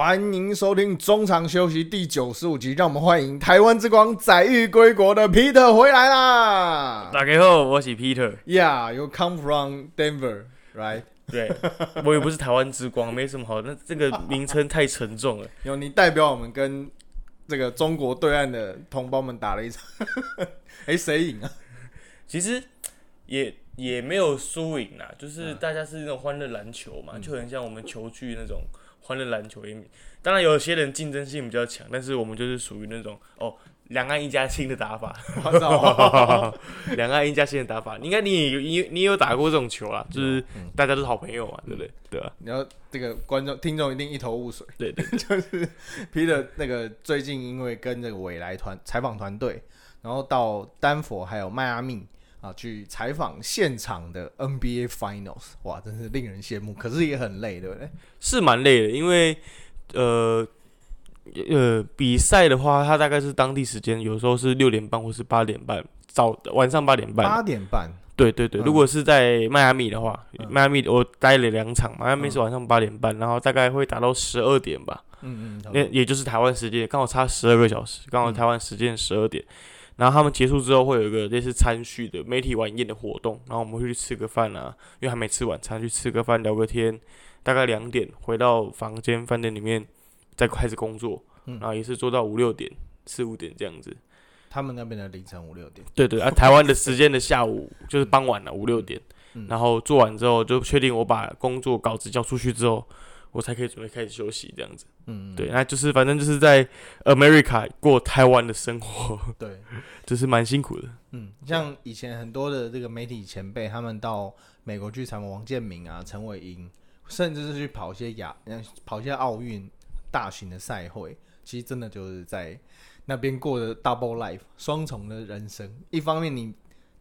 欢迎收听中场休息第九十五集，让我们欢迎台湾之光载誉归国的 Peter 回来啦大家好，我是 Peter。！Yeah，you come from Denver, right？对，我也不是台湾之光，没什么好。那这个名称太沉重了。有你代表我们跟这个中国对岸的同胞们打了一场，哎，谁赢啊？其实也也没有输赢啦，就是大家是那种欢乐篮球嘛，就很像我们球具那种欢乐篮球。也当然有些人竞争性比较强，但是我们就是属于那种哦。两岸一家亲的打法！两岸一家亲的打法，应该你也有你你有打过这种球啦，就是大家都是好朋友嘛，对不对？对啊，你要这个观众听众一定一头雾水，对对，就是 Peter 那个最近因为跟这个未来团采访团队，然后到丹佛还有迈阿密啊去采访现场的 NBA Finals，哇，真是令人羡慕，可是也很累，对不对？是蛮累的，因为呃呃比赛的话，它大概是当地时间，有时候是六点半或是八点半，早晚上八点半。八点半，对对对，嗯。如果是在迈阿密的话，嗯。迈阿密我待了两场，迈阿密是晚上八点半，然后大概会打到十二点吧，嗯嗯，那也就是台湾时间，刚好差十二个小时，刚好台湾时间十二点。然后他们结束之后会有一个类似餐叙的媒体晚宴的活动，然后我们会去吃个饭啊，因为还没吃晚餐，去吃个饭聊个天，大概两点回到房间饭店里面再开始工作，嗯。然后也是做到五六点、四五点这样子。他们那边的凌晨五六点，对对啊，台湾的时间的下午就是傍晚了五六点，嗯。然后做完之后就确定我把工作稿子交出去之后，我才可以准备开始休息这样子。嗯，对，那就是反正就是在 America 过台湾的生活，对，就是蛮辛苦的。嗯，像以前很多的这个媒体前辈，他们到美国去采访王建民啊、陈伟英，甚至是去跑一些亚、呃跑一些奥运大型的赛会，其实真的就是在那边过的 double life 双重的人生。一方面你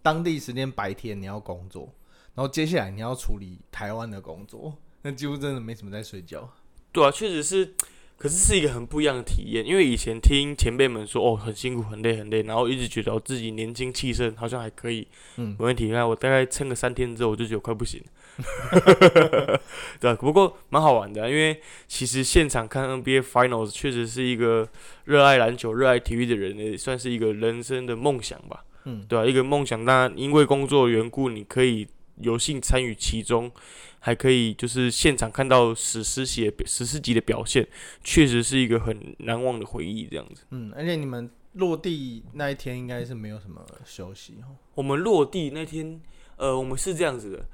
当地时间白天你要工作，然后接下来你要处理台湾的工作，那几乎真的没什么在睡觉。对啊，确实是，可是是一个很不一样的体验。因为以前听前辈们说，哦，很辛苦、很累、很累，然后一直觉得我自己年轻气盛，好像还可以，嗯没问题。那我大概撑个三天之后，我就觉得快不行了。对啊，不过蛮好玩的啊、因为其实现场看 NBA Finals 确实是一个热爱篮球、热爱体育的人，也算是一个人生的梦想吧。嗯，对啊，一个梦想。当然，因为工作的缘故，你可以有幸参与其中，还可以就是现场看到史诗级的史诗级的表现，确实是一个很难忘的回忆。这样子，嗯，而且你们落地那一天应该是没有什么休息哦。我们落地那天，呃，我们是这样子的，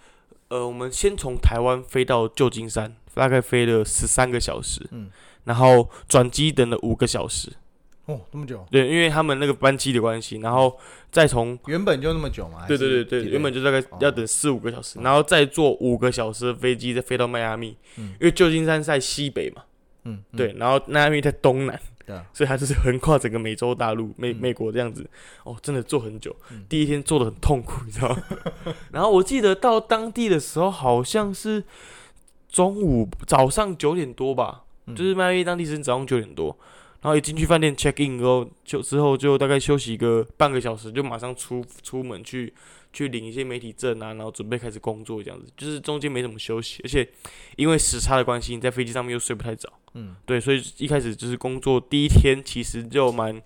呃，我们先从台湾飞到旧金山，大概飞了十三个小时，嗯，然后转机等了五个小时，哦，这么久，对，因为他们那个班机的关系，然后再从原本就那么久嘛？对对对对，原本就大概哦。要等四五个小时，然后再坐五个小时的飞机，再飞到迈阿密，嗯。因为旧金山在西北嘛，嗯，嗯。对，然后迈阿密在东南，对啊，所以它就是横跨整个美洲大陆，美嗯。美国这样子，哦，真的坐很久嗯，第一天坐的很痛苦，你知道吗？然后我记得到当地的时候好像是中午早上九点多吧，嗯。就是迈阿密当地时间早上九点多，然后一进去饭店 check in 之后，就之后就大概休息个半个小时，就马上出出门去去领一些媒体证啊，然后准备开始工作这样子，就是中间没怎么休息，而且因为时差的关系，你在飞机上面又睡不太着，嗯。对，所以一开始就是工作第一天其实就蛮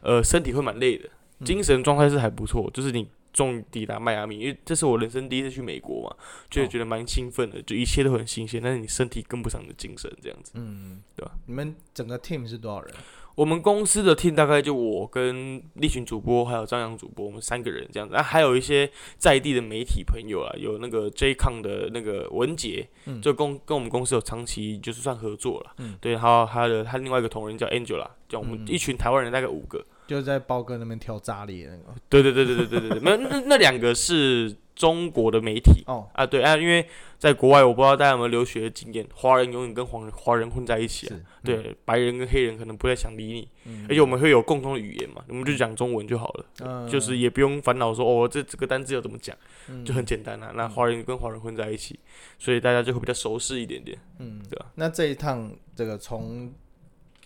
呃身体会蛮累的，嗯。精神状态是还不错，就是你。终于抵达迈阿密，因为这是我人生第一次去美国嘛，就觉得蛮兴奋的，就一切都很新鲜，但是你身体跟不上你的精神这样子。嗯，对吧？你们整个 team 是多少人？我们公司的 team 大概就我跟立群主播还有张扬主播，我们三个人这样子，啊，还有一些在地的媒体朋友啊，有那个 JCon 的那个文杰，嗯就跟跟我们公司有长期就是算合作了，嗯对，还有他的他另外一个同仁叫 Angela，叫我们嗯一群台湾人大概五个，就是在包哥那边挑炸裂那个。对对对对对对对那那两个是中国的媒体。哦，啊，对啊，因为在国外，我不知道大家有没有留学的经验，华人永远跟黄人华人混在一起对，白人跟黑人可能不太想理你，嗯，而且我们会有共同的语言嘛，我们就讲中文就好了，嗯。就是也不用烦恼说哦，这这个单字要怎么讲，嗯。就很简单啊。那华人跟华人混在一起，所以大家就会比较熟悉一点点。嗯，对啊那这一趟这个从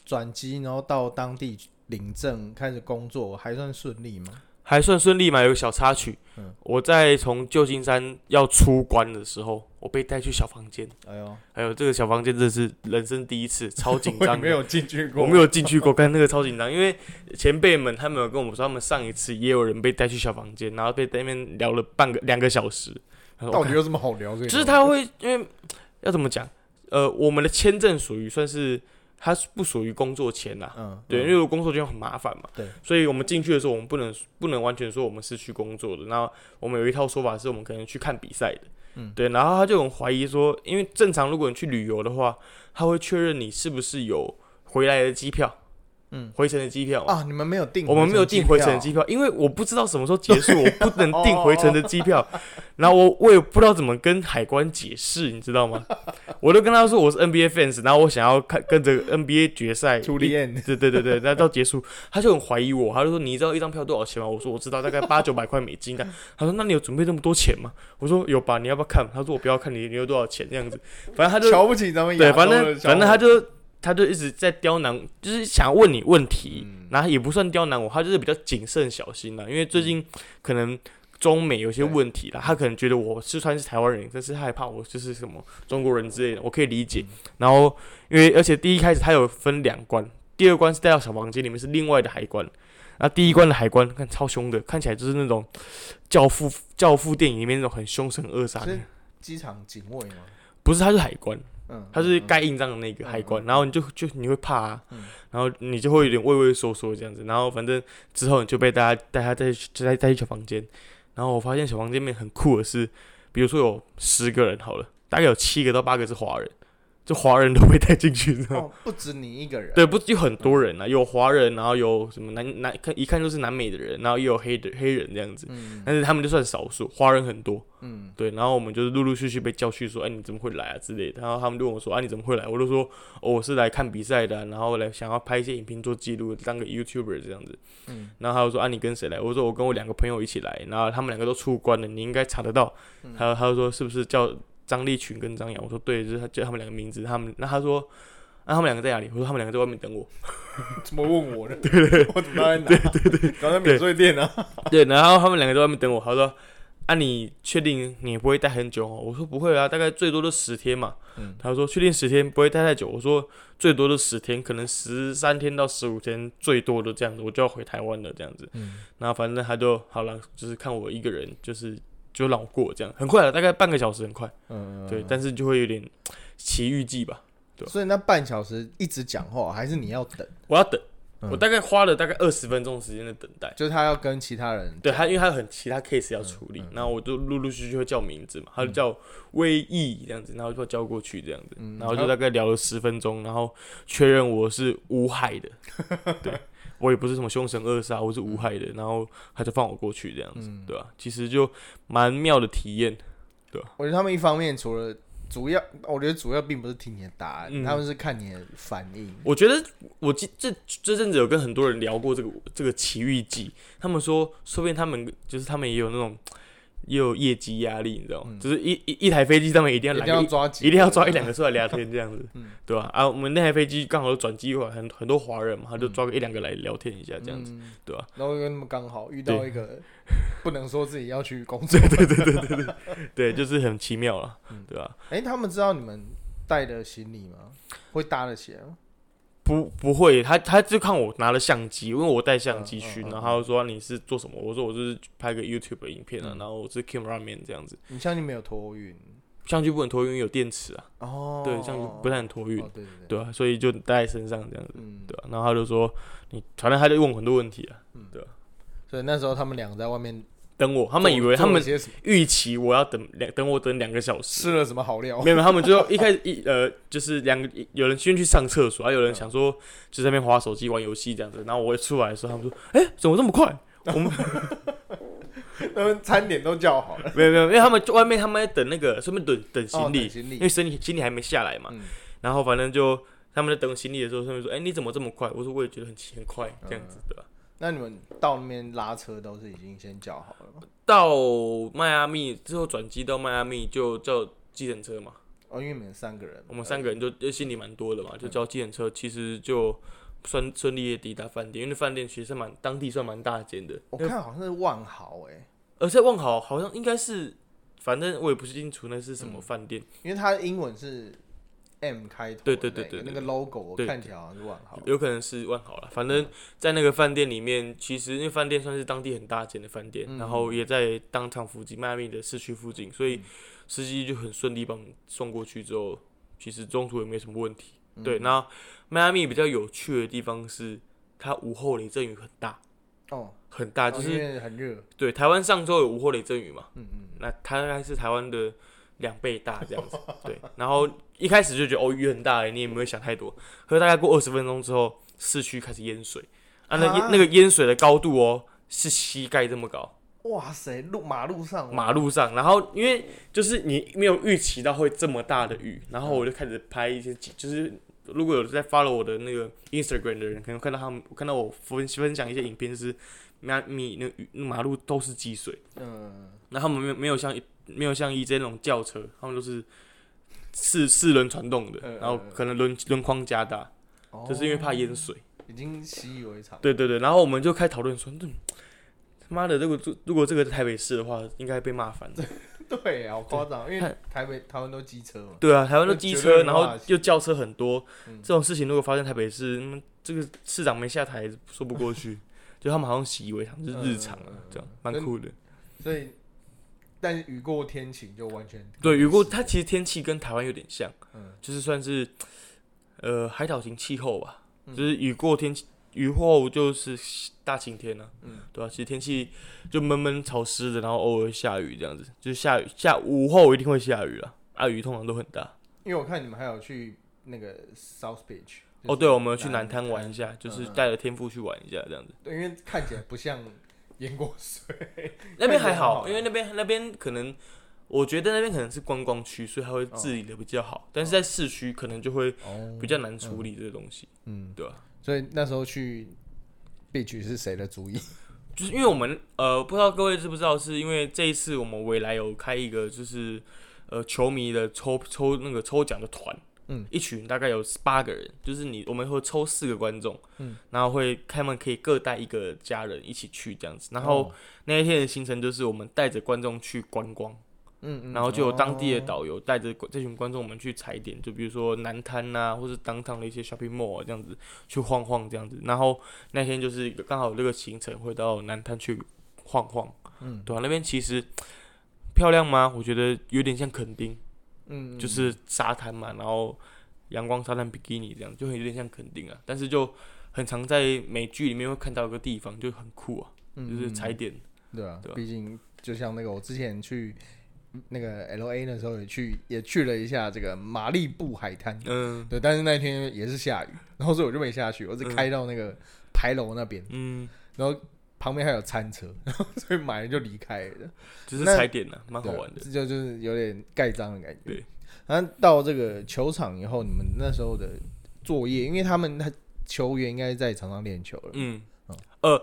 转机然后到当地领证开始工作，还算顺利吗？还算顺利嘛，有个小插曲。嗯我在从旧金山要出关的时候，我被带去小房间，哎呦，还有这个小房间真的是人生第一次，超紧张我。没有进去过，我没有进去过，看那个超紧张，因为前辈们他们有跟我们说，他们上一次也有人被带去小房间，然后被在那边聊了半个两个小时。到底有什么好聊这个？就是他会因为要怎么讲？呃，我们的签证属于算是它是不属于工作签呐、嗯，对，因嗯为工作签很麻烦嘛，对，所以我们进去的时候，我们不能不能完全说我们是去工作的。然后我们有一套说法是我们可能去看比赛的，嗯。对。然后他就很怀疑说，因为正常如果你去旅游的话，他会确认你是不是有回来的机票，嗯回程的机票嘛。啊，你们没有订，我们没有订回程的机票，因为我不知道什么时候结束，我不能订回程的机票。然后我我也不知道怎么跟海关解释，你知道吗？我都跟他说我是 NBA fans，然后我想要看跟着 NBA 决赛。对对对对，那到结束，他就很怀疑我，他就说你知道一张票多少钱吗？我说我知道，大概八九百块美金的。他说那你有准备那么多钱吗？我说有吧，你要不要看？他说我不要看你你有多少钱这样子，反正他就瞧不起咱们对，反正反正他就他就一直在刁难，就是想问你问题，嗯然后也不算刁难我，他就是比较谨慎小心啦，因为最近可能中美有些问题啦，他可能觉得我是算是台湾人，但是他害怕我就是什么中国人之类的，我可以理解。然后因为而且第一开始他有分两关，第二关是带到小房间里面是另外的海关。然后第一关的海关看超凶的，看起来就是那种教父教父电影里面那种很凶神恶煞的，机场警卫吗？不是他是海关，嗯，他是嗯盖印章的那个海关，然后你就就你会怕然后你就会有点畏畏缩缩这样子，然后反正之后你就被大家带他带去带带去小房间，然后我发现小房间里面很酷的是，比如说有十个人好了，大概有七个到八个是华人，就华人都被带进去，你知道吗？哦，不止你一个人，对，不有很多人啊，有华人，然后有什么南南看一看就是南美的人，然后也有黑的黑人这样子，嗯但是他们就算少数，华人很多。嗯对，然后我们就是陆陆续续被叫去说，哎，你怎么会来啊之类的。然后他们就问我说，啊，你怎么会来？我就说，哦，我是来看比赛的啊、然后来想要拍一些影片做记录，当个 YouTuber 这样子。嗯然后他就说，啊，你跟谁来？我说我跟我两个朋友一起来，然后他们两个都出关了，你应该查得到。嗯他他就说是不是叫张立群跟张扬？我说对，就是他叫他们两个名字。他们那他说。那、他们两个在哪里？我说他们两个在外面等我。怎么问我呢？对对，我怎么在哪？对对对，刚在免税店啊，对，然后他们两个在外面等我。他说：“啊，你确定你不会待很久哦？”我说：“不会啊，大概最多都十天嘛。”嗯他说：“确定十天不会待太久。”我说：“最多都十天，可能十三天到十五天，最多的这样子，我就要回台湾了这样子。”嗯然后反正他就好了，就是看我一个人，就是就让我过这样，很快了，大概半个小时，很快。嗯，对，但是就会有点 奇遇记吧。对所以那半小时一直讲话，还是你要等？我要等，嗯我大概花了大概二十分钟时间的等待。就是他要跟其他人对他，因为他有很其他 case 要处理，嗯嗯然后我就陆陆续续会叫名字嘛，他就叫威毅这样子，然后就叫过去这样子，嗯然后就大概聊了十分钟，然后确认我是无害的，对 我也不是什么凶神恶煞，我是无害的，然后他就放我过去这样子，嗯。对吧、其实就蛮妙的体验，对我觉得他们一方面除了主要，我觉得主要并不是听你的答案，嗯。他们是看你的反应。我觉得我这这这阵子有跟很多人聊过这个这个奇遇记，他们说，说不定他们就是他们也有那种也有业绩压力，你知道吗？嗯。就是一一一台飞机，上面一定要一定要抓，一定要抓一两个出来聊天这样子，嗯。对吧、啊？我们那台飞机刚好转机过来，很很多华人嘛，他就抓个一两个来聊天一下这样子，嗯。对吧、然后又那么刚好遇到一个不能说自己要去工作，对对 对，对对，就是很奇妙了，嗯。对吧、哎，他们知道你们带的行李吗？会搭得起来吗？不不会，他他就看我拿了相机，因为我带相机去，嗯嗯嗯然后他就说你是做什么？我说我就是拍个 YouTube 的影片啊，嗯。然后我是 cameraman 这样子，你相机没有托运？相机不能托运，有电池啊，哦，对，相机不太能托运，哦，对对对，对啊，所以就带在身上这样子，嗯，对吧、然后他就说你，反正他就问我很多问题啊，对所以那时候他们两个在外面做，等我，他们以为他们预期我要等两等我等两个小时。吃了什么好料没？有，没有他们就 一开始一呃，就是两个有人先去上厕所，还有人想说就在那边划手机玩游戏这样子。然后我一出来的时候，他们说：“哎、怎么这么快？” 我们他们餐点都叫好了，没有没有，因为他们外面他们在等那个顺便等等哦行李，等行李因为行李行李还没下来嘛。嗯然后反正就他们在等行李的时候，他们说：“哎、你怎么这么快？”我说：“我也觉得很奇很快，这样嗯子对吧？”那你们到那边拉车都是已经先叫好了吗？到迈阿密之后转机到迈阿密就叫计程车嘛，哦，因为你们三个人，我们三个人就就行李蛮多的嘛，就叫计程车，其实就顺顺利的抵达饭店，因为那饭店其实蛮当地算蛮大间的。我看好像是万豪哎、而且万豪好像应该是，反正我也不清楚那是什嗯。么饭店，因为它的英文是 M 开头那个，对对对对对那个 logo 我看起来好像是万豪。有可能是万豪了。反正在那个饭店里面，其实因为饭店算是当地很大间的饭店，嗯。然后也在当场附近，迈阿密的市区附近，所以司机就很顺利帮你送过去之后，其实中途也没什么问题。嗯。对，那迈阿密比较有趣的地方是，它午后雷阵雨很大，哦，很大，就是为很热，对台湾上周有午后雷阵雨嘛，嗯嗯，那它大概是台湾的两倍大这样子，对。然后一开始就觉得哦雨很大欸，你也没有想太多。可是大概过二十分钟之后，市区开始淹水啊，那淹啊那个淹水的高度哦是膝盖这么高，哇塞，路马路上马路上。然后因为就是你没有预期到会这么大的雨，然后我就开始拍一些，就是如果有在 follow 我的那个 Instagram 的人，可能看到他们看到我分分享一些影片，就是迈米那雨那马路都是积水。嗯，那他们没有没有像没有像 EJ 那种轿车，他们都是四四轮传动的，嗯然后可能轮轮框加大，哦就是因为怕淹水。已经习以为常。对对对，然后我们就开讨论说，嗯他妈的，如果如果这个在台北市的话，应该被骂翻。对，好夸张，因为台北台湾都机车嘛。对啊，台湾都机车，然后又轿车很多，嗯这种事情如果发生台北市，嗯，这个市长没下台说不过去，就他们好像习以为常，就是日常啊这样蛮酷的。所以，但雨过天晴就完全对，雨过它其实天气跟台湾有点像。嗯就是算是呃海岛型气候吧，嗯就是雨过天气，雨后就是大晴天啊，嗯对吧、其实天气就闷闷潮湿的，然后偶尔下雨这样子，就是下雨下午后一定会下雨了，啊雨通常都很大。因为我看你们还有去那个 South Beach。哦，对，我们去南滩滩玩一下，就是嗯带着天赋去玩一下这样子。对，因为看起来不像淹过水。那边还好 好，因为那边那边可能。我觉得那边可能是观光区，所以它会治理的比较好，但是在市区可能就会哦比较难处理这个东西，嗯，对吧、所以那时候去 Beach 是谁的主意？就是因为我们呃，不知道各位知不知道，是因为这一次我们未来有开一个就是呃球迷的抽抽那个抽奖的团，嗯，一群大概有八个人，就是你我们会抽四个观众，嗯，然后会他们可以各带一个家人一起去这样子，然后哦。那一天的行程就是我们带着观众去观光，嗯嗯，然后就有当地的哦导游带着这群观众我们去踩点，就比如说南滩呐，或是当趟的一些 shopping mall 啊这样子去晃晃这样子。然后那天就是刚好有这个行程会到南滩去晃晃，嗯。对啊，那边其实漂亮吗？我觉得有点像垦丁，嗯，就是沙滩嘛，然后阳光沙滩比基尼这样，就很有点像垦丁啊。但是就很常在美剧里面会看到一个地方，就很酷啊，就是踩点。对啊对，啊。毕竟就像那个我之前去那个 L A 的时候也去也去了一下这个马利布海滩，嗯。对，但是那天也是下雨，然后所以我就没下去，我只开到那个牌楼那边，嗯，然后旁边还有餐车，然后所以买了就离开了。就是踩点呢、蛮好玩的。这就就是有点盖章的感觉。对，然后到这个球场以后，你们那时候的作业，因为他们他球员应该在场上练球了，嗯哦，呃，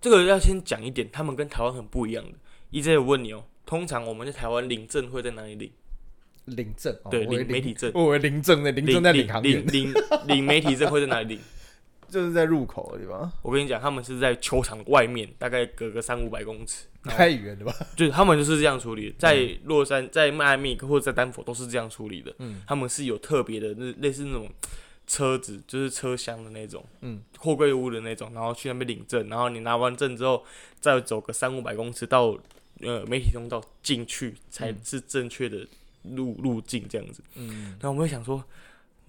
这个要先讲一点，他们跟台湾很不一样的。EJ 我问你哦，通常我们在台湾领证会在哪里领？领证，哦对，领媒体证。我为领证的领证在领航领，领领媒体证会在哪里领？就是在入口的地方，我跟你讲，他们是在球场外面，大概隔个三五百公尺，太远了吧？就是他们就是这样处理。在洛杉在迈阿密或者在丹佛都是这样处理的。嗯他们是有特别的，那类似那种车子，就是车厢的那种，嗯，货柜屋的那种，然后去那边领证，然后你拿完证之后，再走个三五百公尺到呃媒体通道进去，才嗯是正确的路路径这样子。嗯，然后我们会想说，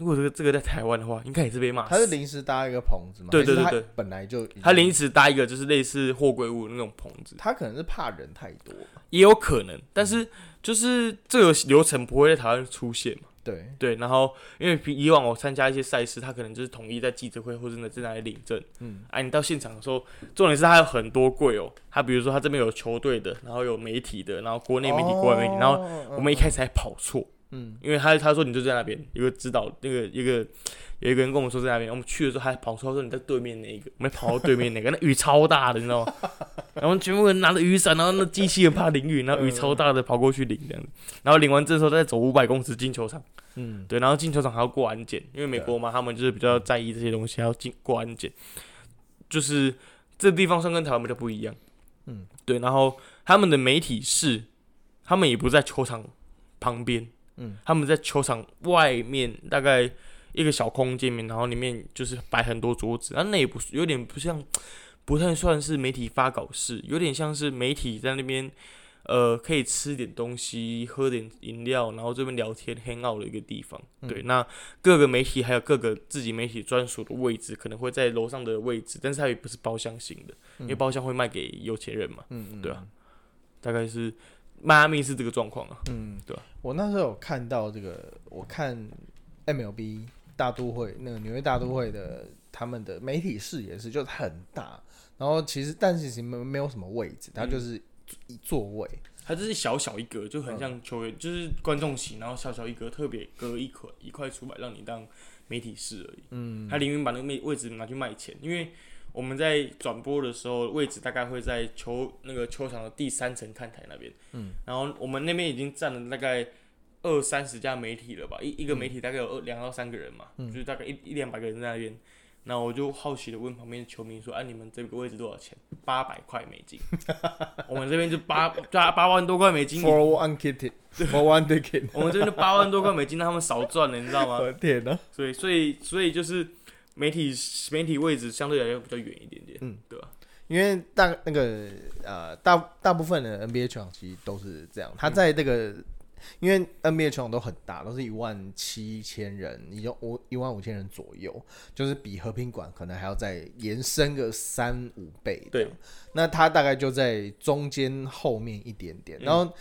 如果这个这个在台湾的话，应该也是被骂。他是临时搭一个棚子嘛？对对对本来就他临时搭一个就是类似货柜屋那种棚子，他可能是怕人太多，也有可能，但是就是这个流程不会在台湾出现嘛。对，对，然后因为比以往我参加一些赛事，他可能就是统一在记者会或者在哪里领证。嗯，哎、你到现场的时候，重点是他有很多柜哦，他比如说他这边有球队的，然后有媒体的，然后国内媒体、国外媒体，然后后我们一开始还跑错，嗯，因为他他说你就在那边，有个指导，那个一个有一个人跟我们说在那边，我们去的时候还跑出来说你在对面那一个，我们跑到对面那个，那雨超大的，你知道吗？然后全部人拿着雨伞，然后那机器人怕淋雨，然后雨超大的跑过去淋这样子，然后淋完证之后再走五百公尺进球场，嗯，对，然后进球场还要过安检，因为美国嘛，他们就是比较在意这些东西，还要进过安检，就是这地方算跟台湾比较不一样，嗯，对，然后他们的媒体室，他们也不在球场旁边。嗯，他们在球场外面大概一个小空间里面，然后里面就是摆很多桌子，啊，那也不是有点不像，不太算是媒体发稿室，有点像是媒体在那边，呃，可以吃点东西，喝点饮料，然后这边聊天 hang out 的一个地方。对，那各个媒体还有各个自己媒体专属的位置，可能会在楼上的位置，但是它也不是包厢型的，因为包厢会卖给有钱人嘛。嗯嗯，对啊，大概是迈阿密是这个状况啊。嗯，对我那时候有看到这个，我看 MLB 大都会那个纽约大都会的他们的媒体室也是，就是很大，然后其实但是其实没没有什么位置，它就是一座位，它就是小小一格，就很像球员，就是观众席，然后小小一格，特别隔一块一块出来让你当媒体室而已。嗯，他宁愿把那个位位置拿去卖钱，因为我们在转播的时候，位置大概会在球那个球场的第三层看台那边。嗯，然后我们那边已经占了大概二三十家媒体了吧，一一个媒体大概有二两到三个人嘛，就是大概一一两百个人在那边。然后我就好奇的问旁边的球迷说：“哎、你们这个位置多少钱？八百块美金。我们这边就八八八万多块美金，for one ticket，for one ticket，我们这边就八万多块美金，让他们少赚了，你知道吗？我的天呐，所以，所以，所以就是媒体媒体位置相对来说比较远一点点，嗯，对吧？因为大那个呃大大部分的 NBA 球场其实都是这样，他在这个。因为 NBA 球场都很大，都是一万七千人，也就五一万五千人左右，就是比和平馆可能还要再延伸个三五倍。对，那它大概就在中间后面一点点，嗯然后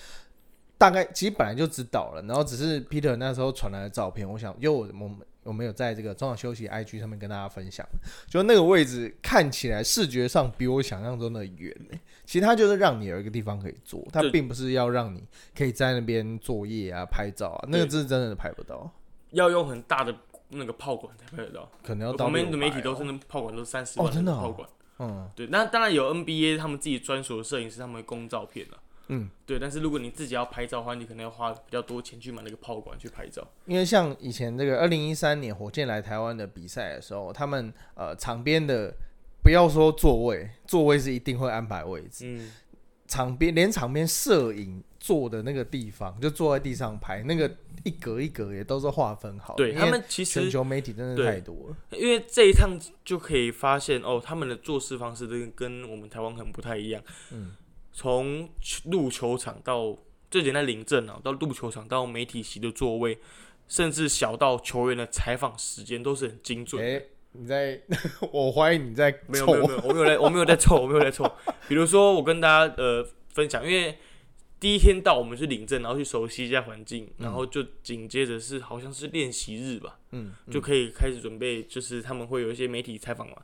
大概其实本来就知道了，然后只是 Peter 那时候传来的照片，我想，因为我我们我们有在这个中场休息 IG 上面跟大家分享，就那个位置看起来视觉上比我想象中的远、欸、其实它就是让你有一个地方可以坐，它并不是要让你可以在那边作业啊、拍照啊，那个对是真的拍不到，要用很大的那个炮管才拍得到。可能要到旁边的600媒体都是哦那炮管都是三十万哦真的哦？炮管。嗯。对，那当然有 NBA 他们自己专属的摄影师，他们会供照片了。嗯，对，但是如果你自己要拍照的话，你可能要花比较多钱去买那个炮管去拍照。因为像以前这个二零一三年火箭来台湾的比赛的时候，他们呃场边的不要说座位，座位是一定会安排位置，嗯，场边连场边摄影坐的那个地方，就坐在地上拍，那个一格一格也都是划分好对他们其实全球媒体真的太多了。因为这一趟就可以发现哦，他们的做事方式跟跟我们台湾很不太一样。嗯，从入球场到最简单领证啊，到入球场到媒体席的座位，甚至小到球员的采访时间都是很精准。你在，我怀疑你在没有没有没有，我没有在，我没有在凑，我没有在凑。比如说，我跟大家呃分享，因为第一天到我们去领证，然后去熟悉一下环境，然后就紧接着是好像是练习日吧，嗯，就可以开始准备，就是他们会有一些媒体采访嘛，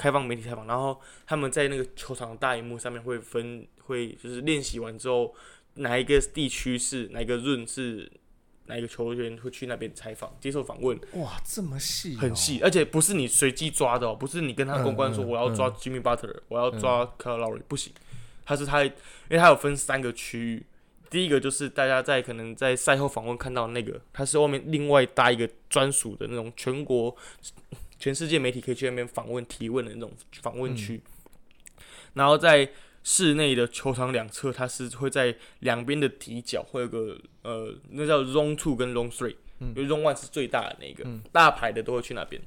开放媒体采访，然后他们在那个球场的大荧幕上面会分，会就是练习完之后，哪一个地区是哪一个润是哪一个球员会去那边采访接受访问，哇，这么细、很。细，而且不是你随机抓的哦，不是你跟他公关说我要抓 Jimmy Butler，、我要抓 Lowry，不行，他是他，因为他有分三个区域，第一个就是大家在可能在赛后访问看到的那个，他是外面另外搭一个专属的那种全国全世界媒体可以去那边访问提问的那种访问区，然后在室内的球场两侧，它是会在两边的底角会有个呃，那叫 Zone Two 跟 Zone Three，因为 Zone One 是最大的那个，大牌的都会去那边。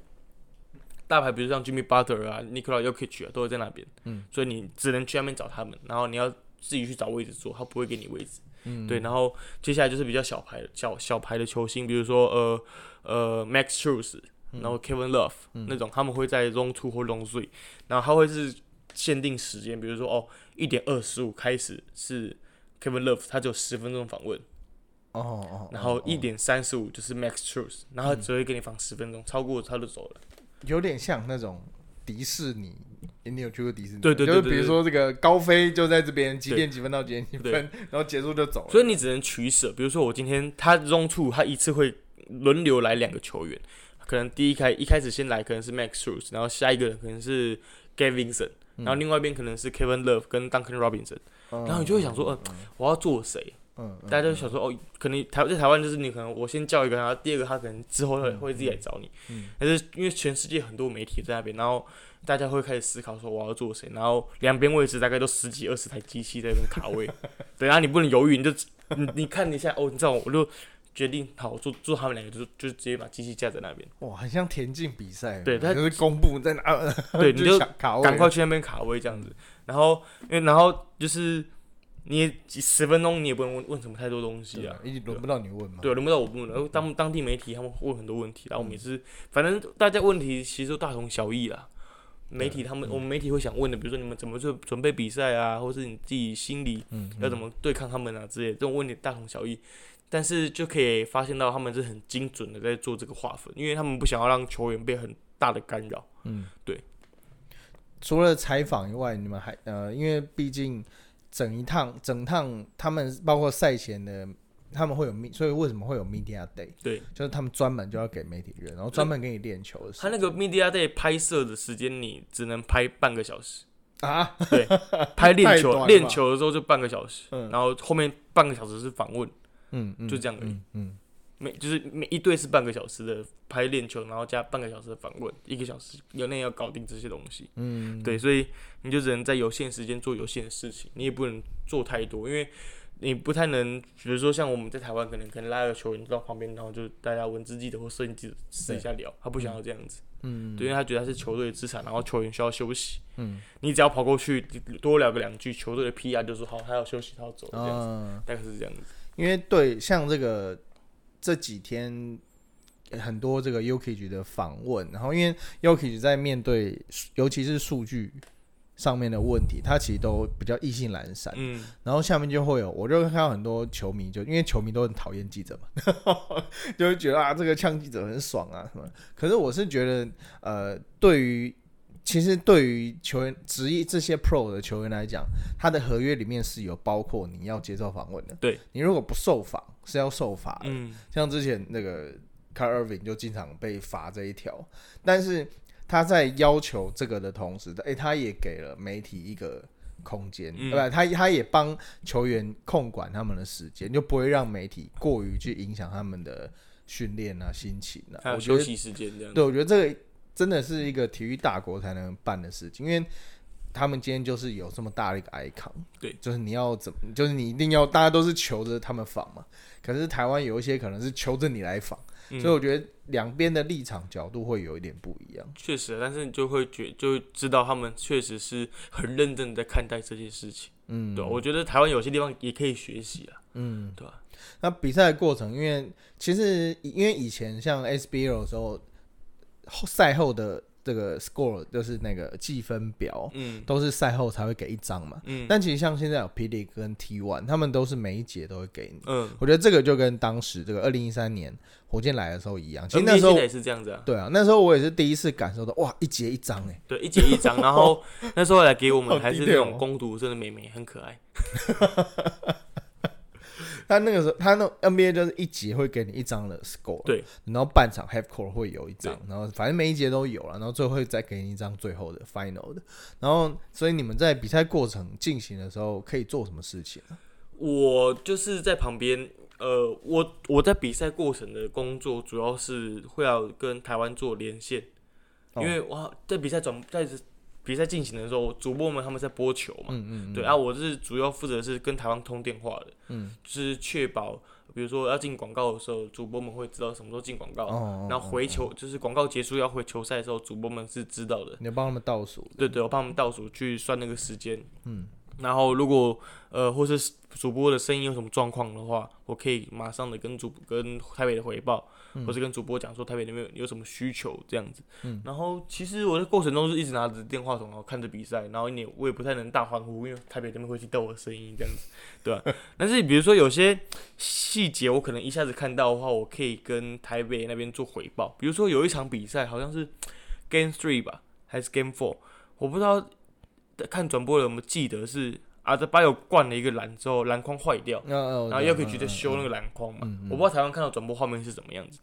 大牌比如像 Jimmy Butler 啊、Nikola y o k i c 啊，都会在那边。嗯，所以你只能去那边找他们，然后你要自己去找位置坐，他不会给你位置。嗯，对。然后接下来就是比较小牌的小小牌的球星，比如说呃呃 Max Strus，然后 Kevin Love、那种，他们会在 Zone Two 或 Zone Three，然后他会是限定时间，比如说哦一点二十五开始是 Kevin Love，他只有十分钟访问，哦哦，然后一点三十五就是 Max Truth，然后他只会给你访十分钟，超过他就走了。有点像那种迪士尼诶你有去过迪士尼吗？对对对就是比如说这个高飞就在这边几点几分到几点几分，然后结束就走了。所以你只能取舍。比如说我今天他 zone two，他一次会轮流来两个球员，可能第一开一开始先来可能是 Max Strus，然后下一个人可能是 Gavin Vincent，然后另外一边可能是 Kevin Love 跟 Duncan Robinson，嗯，然后你就会想说，呃，我要做谁？嗯，嗯大家就想说，哦，可能台在台湾就是你可能我先叫一个，然后第二个他可能之后会会自己来找你。嗯但是因为全世界很多媒体在那边，然后大家会开始思考说我要做谁，然后两边位置大概都十几二十台机器在那边卡位，对，然后你不能犹豫，你就你你看一下，哦，你知道我就决定好我做做他们两个，就就直接把机器架在那边，哇，很像田径比赛，对他就是公布在哪，对，你 就赶快去那边卡位这样子，然后因为然后就是你也十分钟你也不能问问什么太多东西啊。轮不到你问嘛。对，轮不到我问。然后当当地媒体他们问很多问题，然后我们也是，反正大家问题其实都大同小异啦。媒体他们，我们媒体会想问的，比如说你们怎么去准备比赛啊，或是你自己心里嗯，要怎么对抗他们啊之类，这种问题大同小异。但是就可以发现到他们是很精准的在做这个划分，因为他们不想要让球员被很大的干扰。嗯，对。除了采访以外，你们还呃，因为毕竟整一趟整趟他们包括赛前的。他们会有 me，所以为什么会有 media day？对，就是他们专门就要给媒体人，然后专门给你练球的时间。他那个 media day 拍摄的时间，你只能拍半个小时。啊，对 拍练球练球的时候就半个小时，嗯然后后面半个小时是访问。嗯嗯，就这样而已。嗯嗯，每就是每一队是半个小时的拍练球，然后加半个小时的访问，一个小时有内要搞定这些东西。嗯，对，所以你就只能在有限时间做有限的事情，你也不能做太多，因为你不太能，比如说像我们在台湾，可能可能拉个球员到旁边，然后就大家文字记者或摄影记者私底下聊，他不想要这样子，嗯，对，因为他觉得他是球队的资产，然后球员需要休息，嗯，你只要跑过去多聊个两句，球队的 PR 就说好，他要休息，他要走，这样子，啊，大概是这样子。因为对像这个这几天很多这个 Yuki 的访问，然后因为 Yuki 在面对尤其是数据上面的问题，他其实都比较意兴阑珊。嗯，然后下面就会有，我就会看到很多球迷就，因为球迷都很讨厌记者嘛，就会觉得啊，这个呛记者很爽啊什么。可是我是觉得，呃，对于其实对于球员职业这些 pro 的球员来讲，他的合约里面是有包括你要接受访问的。对，你如果不受访是要受罚的。嗯，像之前那个 c a r Irving 就经常被罚这一条，但是他在要求这个的同时，诶、他也给了媒体一个空间，嗯对吧？他他也帮球员控管他们的时间，就不会让媒体过于去影响他们的训练啊、心情啊。还有我觉得，休息时间这样。对，我觉得这个真的是一个体育大国才能办的事情，因为。他们今天就是有这么大的一个 icon，对就是你要怎么，就是你一定要，大家都是求着他们访嘛。可是台湾有一些可能是求着你来访，嗯所以我觉得两边的立场角度会有一点不一样。确实，但是你就会觉就会知道他们确实是很认真的在看待这件事情。嗯，对，我觉得台湾有些地方也可以学习啊。嗯，对吧那比赛的过程，因为其实因为以前像 SBL 的时候，后赛后的这个 score 就是那个计分表，嗯都是赛后才会给一张嘛。嗯但其实像现在有 P League 跟 T One，他们都是每一节都会给你。嗯，我觉得这个就跟当时这个二零一三年火箭来的时候一样。其实那时候也是这样子啊。对啊，那时候我也是第一次感受到，哇，一节一张哎、对，一节一张，然后 那时候来给我好们还是那种哦攻读生的妹妹，很可爱。他那个时候，他那 NBA 就是一节会给你一张的 score，对，然后半场 half court 会有一张，然后反正每一节都有了，然后最后会再给你一张最后的 final 的，然后所以你们在比赛过程进行的时候可以做什么事情啊？我就是在旁边，呃，我我在比赛过程的工作主要是会要跟台湾做连线，哦因为哇，在比赛转在比赛进行的时候，主播们他们在播球嘛，嗯嗯，对啊，我是主要负责是跟台湾通电话的，嗯，就是确保，比如说要进广告的时候，主播们会知道什么时候进广告，哦，然后回球就是广告结束要回球赛的时候，主播们是知道的，你要帮他们倒数，对对，我帮他们倒数去算那个时间，嗯，然后如果呃或是主播的声音有什么状况的话，我可以马上的跟主跟台北的回报，或是跟主播讲说台北那边有什么需求这样子。嗯，然后其实我在过程中是一直拿着电话筒，然后看着比赛，然后也我也不太能大欢呼，因为台北那边会去逗我的声音这样子，对吧、但是比如说有些细节我可能一下子看到的话，我可以跟台北那边做回报。比如说有一场比赛好像是 Game Three 吧，还是 Game Four。我不知道看转播的有没有记得是阿德巴有灌了一个篮之后，篮筐坏掉，然然后又可以觉得修那个篮筐嘛。我不知道台湾看到转播画面是怎么样子，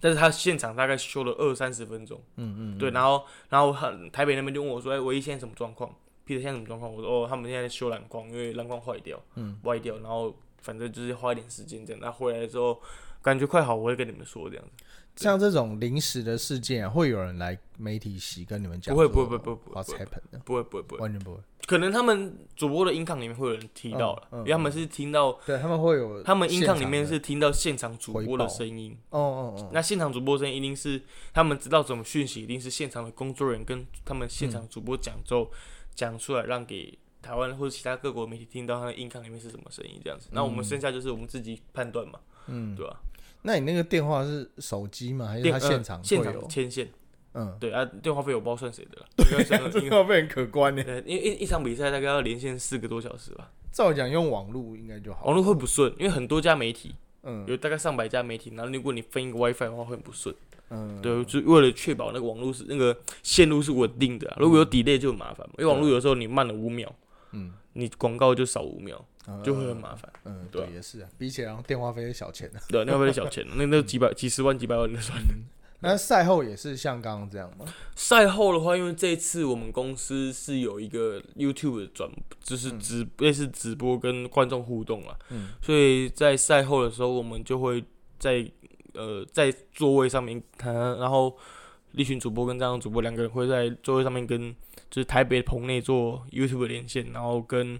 但是他现场大概修了二三十分钟。嗯嗯，对，然后然后很台北那边就问我说：“哎、唯一现在什么状况？Peter 现在什么状况？”我说：“哦，他们现在修篮筐，因为篮筐坏掉，嗯，歪掉，然后反正就是花一点时间这样。那回来之后感觉快好，我会跟你们说这样子。像这种临时的事件啊，会有人来媒体席跟你们讲？不会不会不会不会不会？不会不会不会，完全不会。可能他们主播的音抗里面会有人提到了，因为他们是听到对他们会有他们音抗里面是听到现场主播的声音。哦哦哦，那现场主播声音一定是他们知道怎么讯息，一定是现场的工作人员跟他们现场主播讲之后讲出来，让给台湾或者其他各国媒体听到他的音抗里面是什么声音这样子。那我们剩下就是我们自己判断嘛，嗯，对吧、那你那个电话是手机吗？还是他现场现场？牵线，嗯，对啊，电话费我不知道算谁的了，应该算这应该个费很可观呢。对，因为一一场比赛大概要连线四个多小时吧，照讲用网络应该就好。网络会不顺，因为很多家媒体嗯有大概上百家媒体，然后如果你分一个 WiFi 的话会很不顺。嗯，对，就为了确保那个网络是那个线路是稳定的啊、如果有 delay 就很麻烦嘛，因为网络有时候你慢了五秒，嗯，你广告就少五秒，嗯就会很麻烦。嗯，对啊对，也是啊，比起来然后电话费是小钱的。对啊，那会小钱，那那几百、几十万、几百万的算。那赛后也是像刚刚这样吗？赛后的话，因为这一次我们公司是有一个 YouTube 的转，就是直类似直播跟观众互动啊，嗯所以在赛后的时候，我们就会在呃在座位上面谈，然后立群主播跟张扬主播两个人会在座位上面跟就是台北棚内做 YouTube 连线，然后跟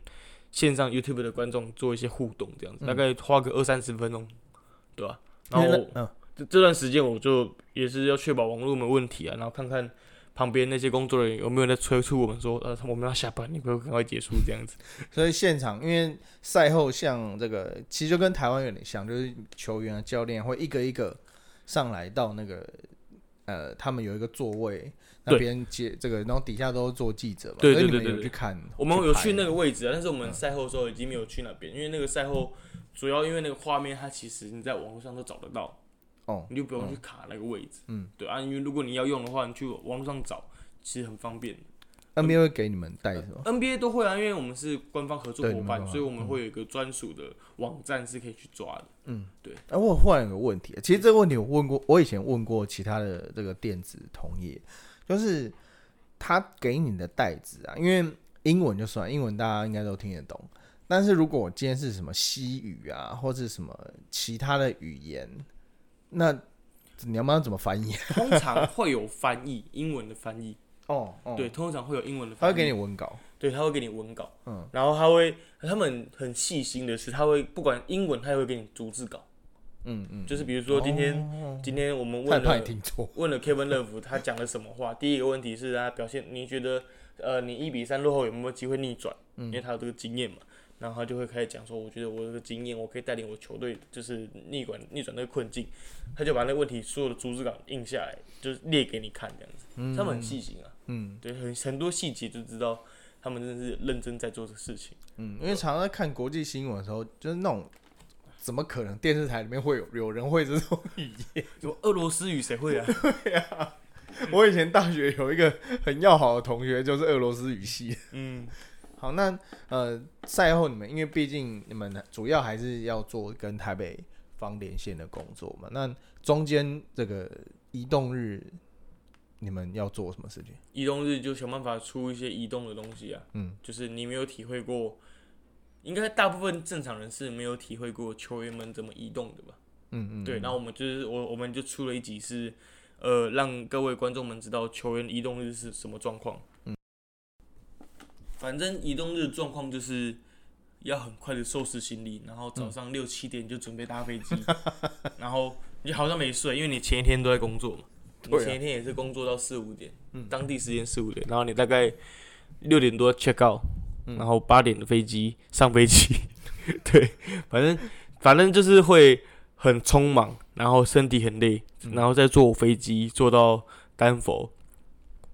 线上 YouTube 的观众做一些互动，这样子、嗯。大概花个二三十分钟，对吧、然后嗯。这这段时间我就也是要确保网络没问题啊，然后看看旁边那些工作人员有没有在催促我们说，呃，我们要下班，你不要赶快结束这样子。所以现场因为赛后像这个，其实就跟台湾有点像，就是球员啊、教练会一个一个上来到那个呃，他们有一个座位那边接这个，然后底下都是做记者嘛，对所以你们对对对对有去看，我们有去那个位置啊，但是我们赛后的时候已经没有去那边，因为那个赛后主要因为那个画面它其实你在网络上都找得到，哦，你就不用去卡那个位置。嗯，对啊，因为如果你要用的话，你去网络上找，其实很方便。NBA 会给你们带是吗？NBA 都会啊，因为我们是官方合作伙伴，所以我们会有一个专属的网站是可以去抓的。哎、我忽然有个问题，其实这个问题我问过，我以前问过其他的这个电子同业，就是他给你的袋子啊，因为英文就算，英文大家应该都听得懂，但是如果我今天是什么西语啊，或是什么其他的语言，那你要不要怎么翻译？通常会有翻译，英文的翻译，哦哦，对，，通常会有英文的翻译。他会给你文稿，对，他会给你文稿，嗯，然后他会，他们很细心的是，他会不管英文，他也会给你逐字稿，嗯嗯，就是比如说今天，哦。今天我们问了 问了 Kevin Love 他讲了什么话，第一个问题是他表现，你觉得呃你一比三落后有没有机会逆转？因为他有这个经验嘛，然后他就会开始讲说，我觉得我有这个经验，我可以带领我球队就是逆转逆转那个困境，他就把那个问题所有的逐字稿印下来，就是列给你看这样子，他们很细心啊，嗯。对，很很多细节就知道他们真的是认真在做这事情。嗯，因为常常在看国际新闻的时候，就是那种。怎么可能电视台里面会有 有人会这种语言？有俄罗斯语谁会 啊？我以前大学有一个很要好的同学，就是俄罗斯语系。嗯，好，那呃，赛后你们因为毕竟你们主要还是要做跟台北方连线的工作嘛，那中间这个移动日，你们要做什么事情？移动日就想办法出一些移动的东西啊，嗯，就是你没有体会过，应该大部分正常人是没有体会过球员们怎么移动的吧？嗯嗯，对，然后我们就是我我们就出了一集是，呃，让各位观众们知道球员移动日是什么状况。嗯，反正移动日状况就是要很快的收拾行李，然后早上六七点就准备搭飞机，然后你好像没睡，因为你前一天都在工作嘛，你前一天也是工作到四五点，嗯。当地时间四五点，然后你大概六点多 check out，、然后八点的飞机上飞机，对，反正反正就是会很匆忙，然后身体很累，然后再坐飞机坐到丹佛，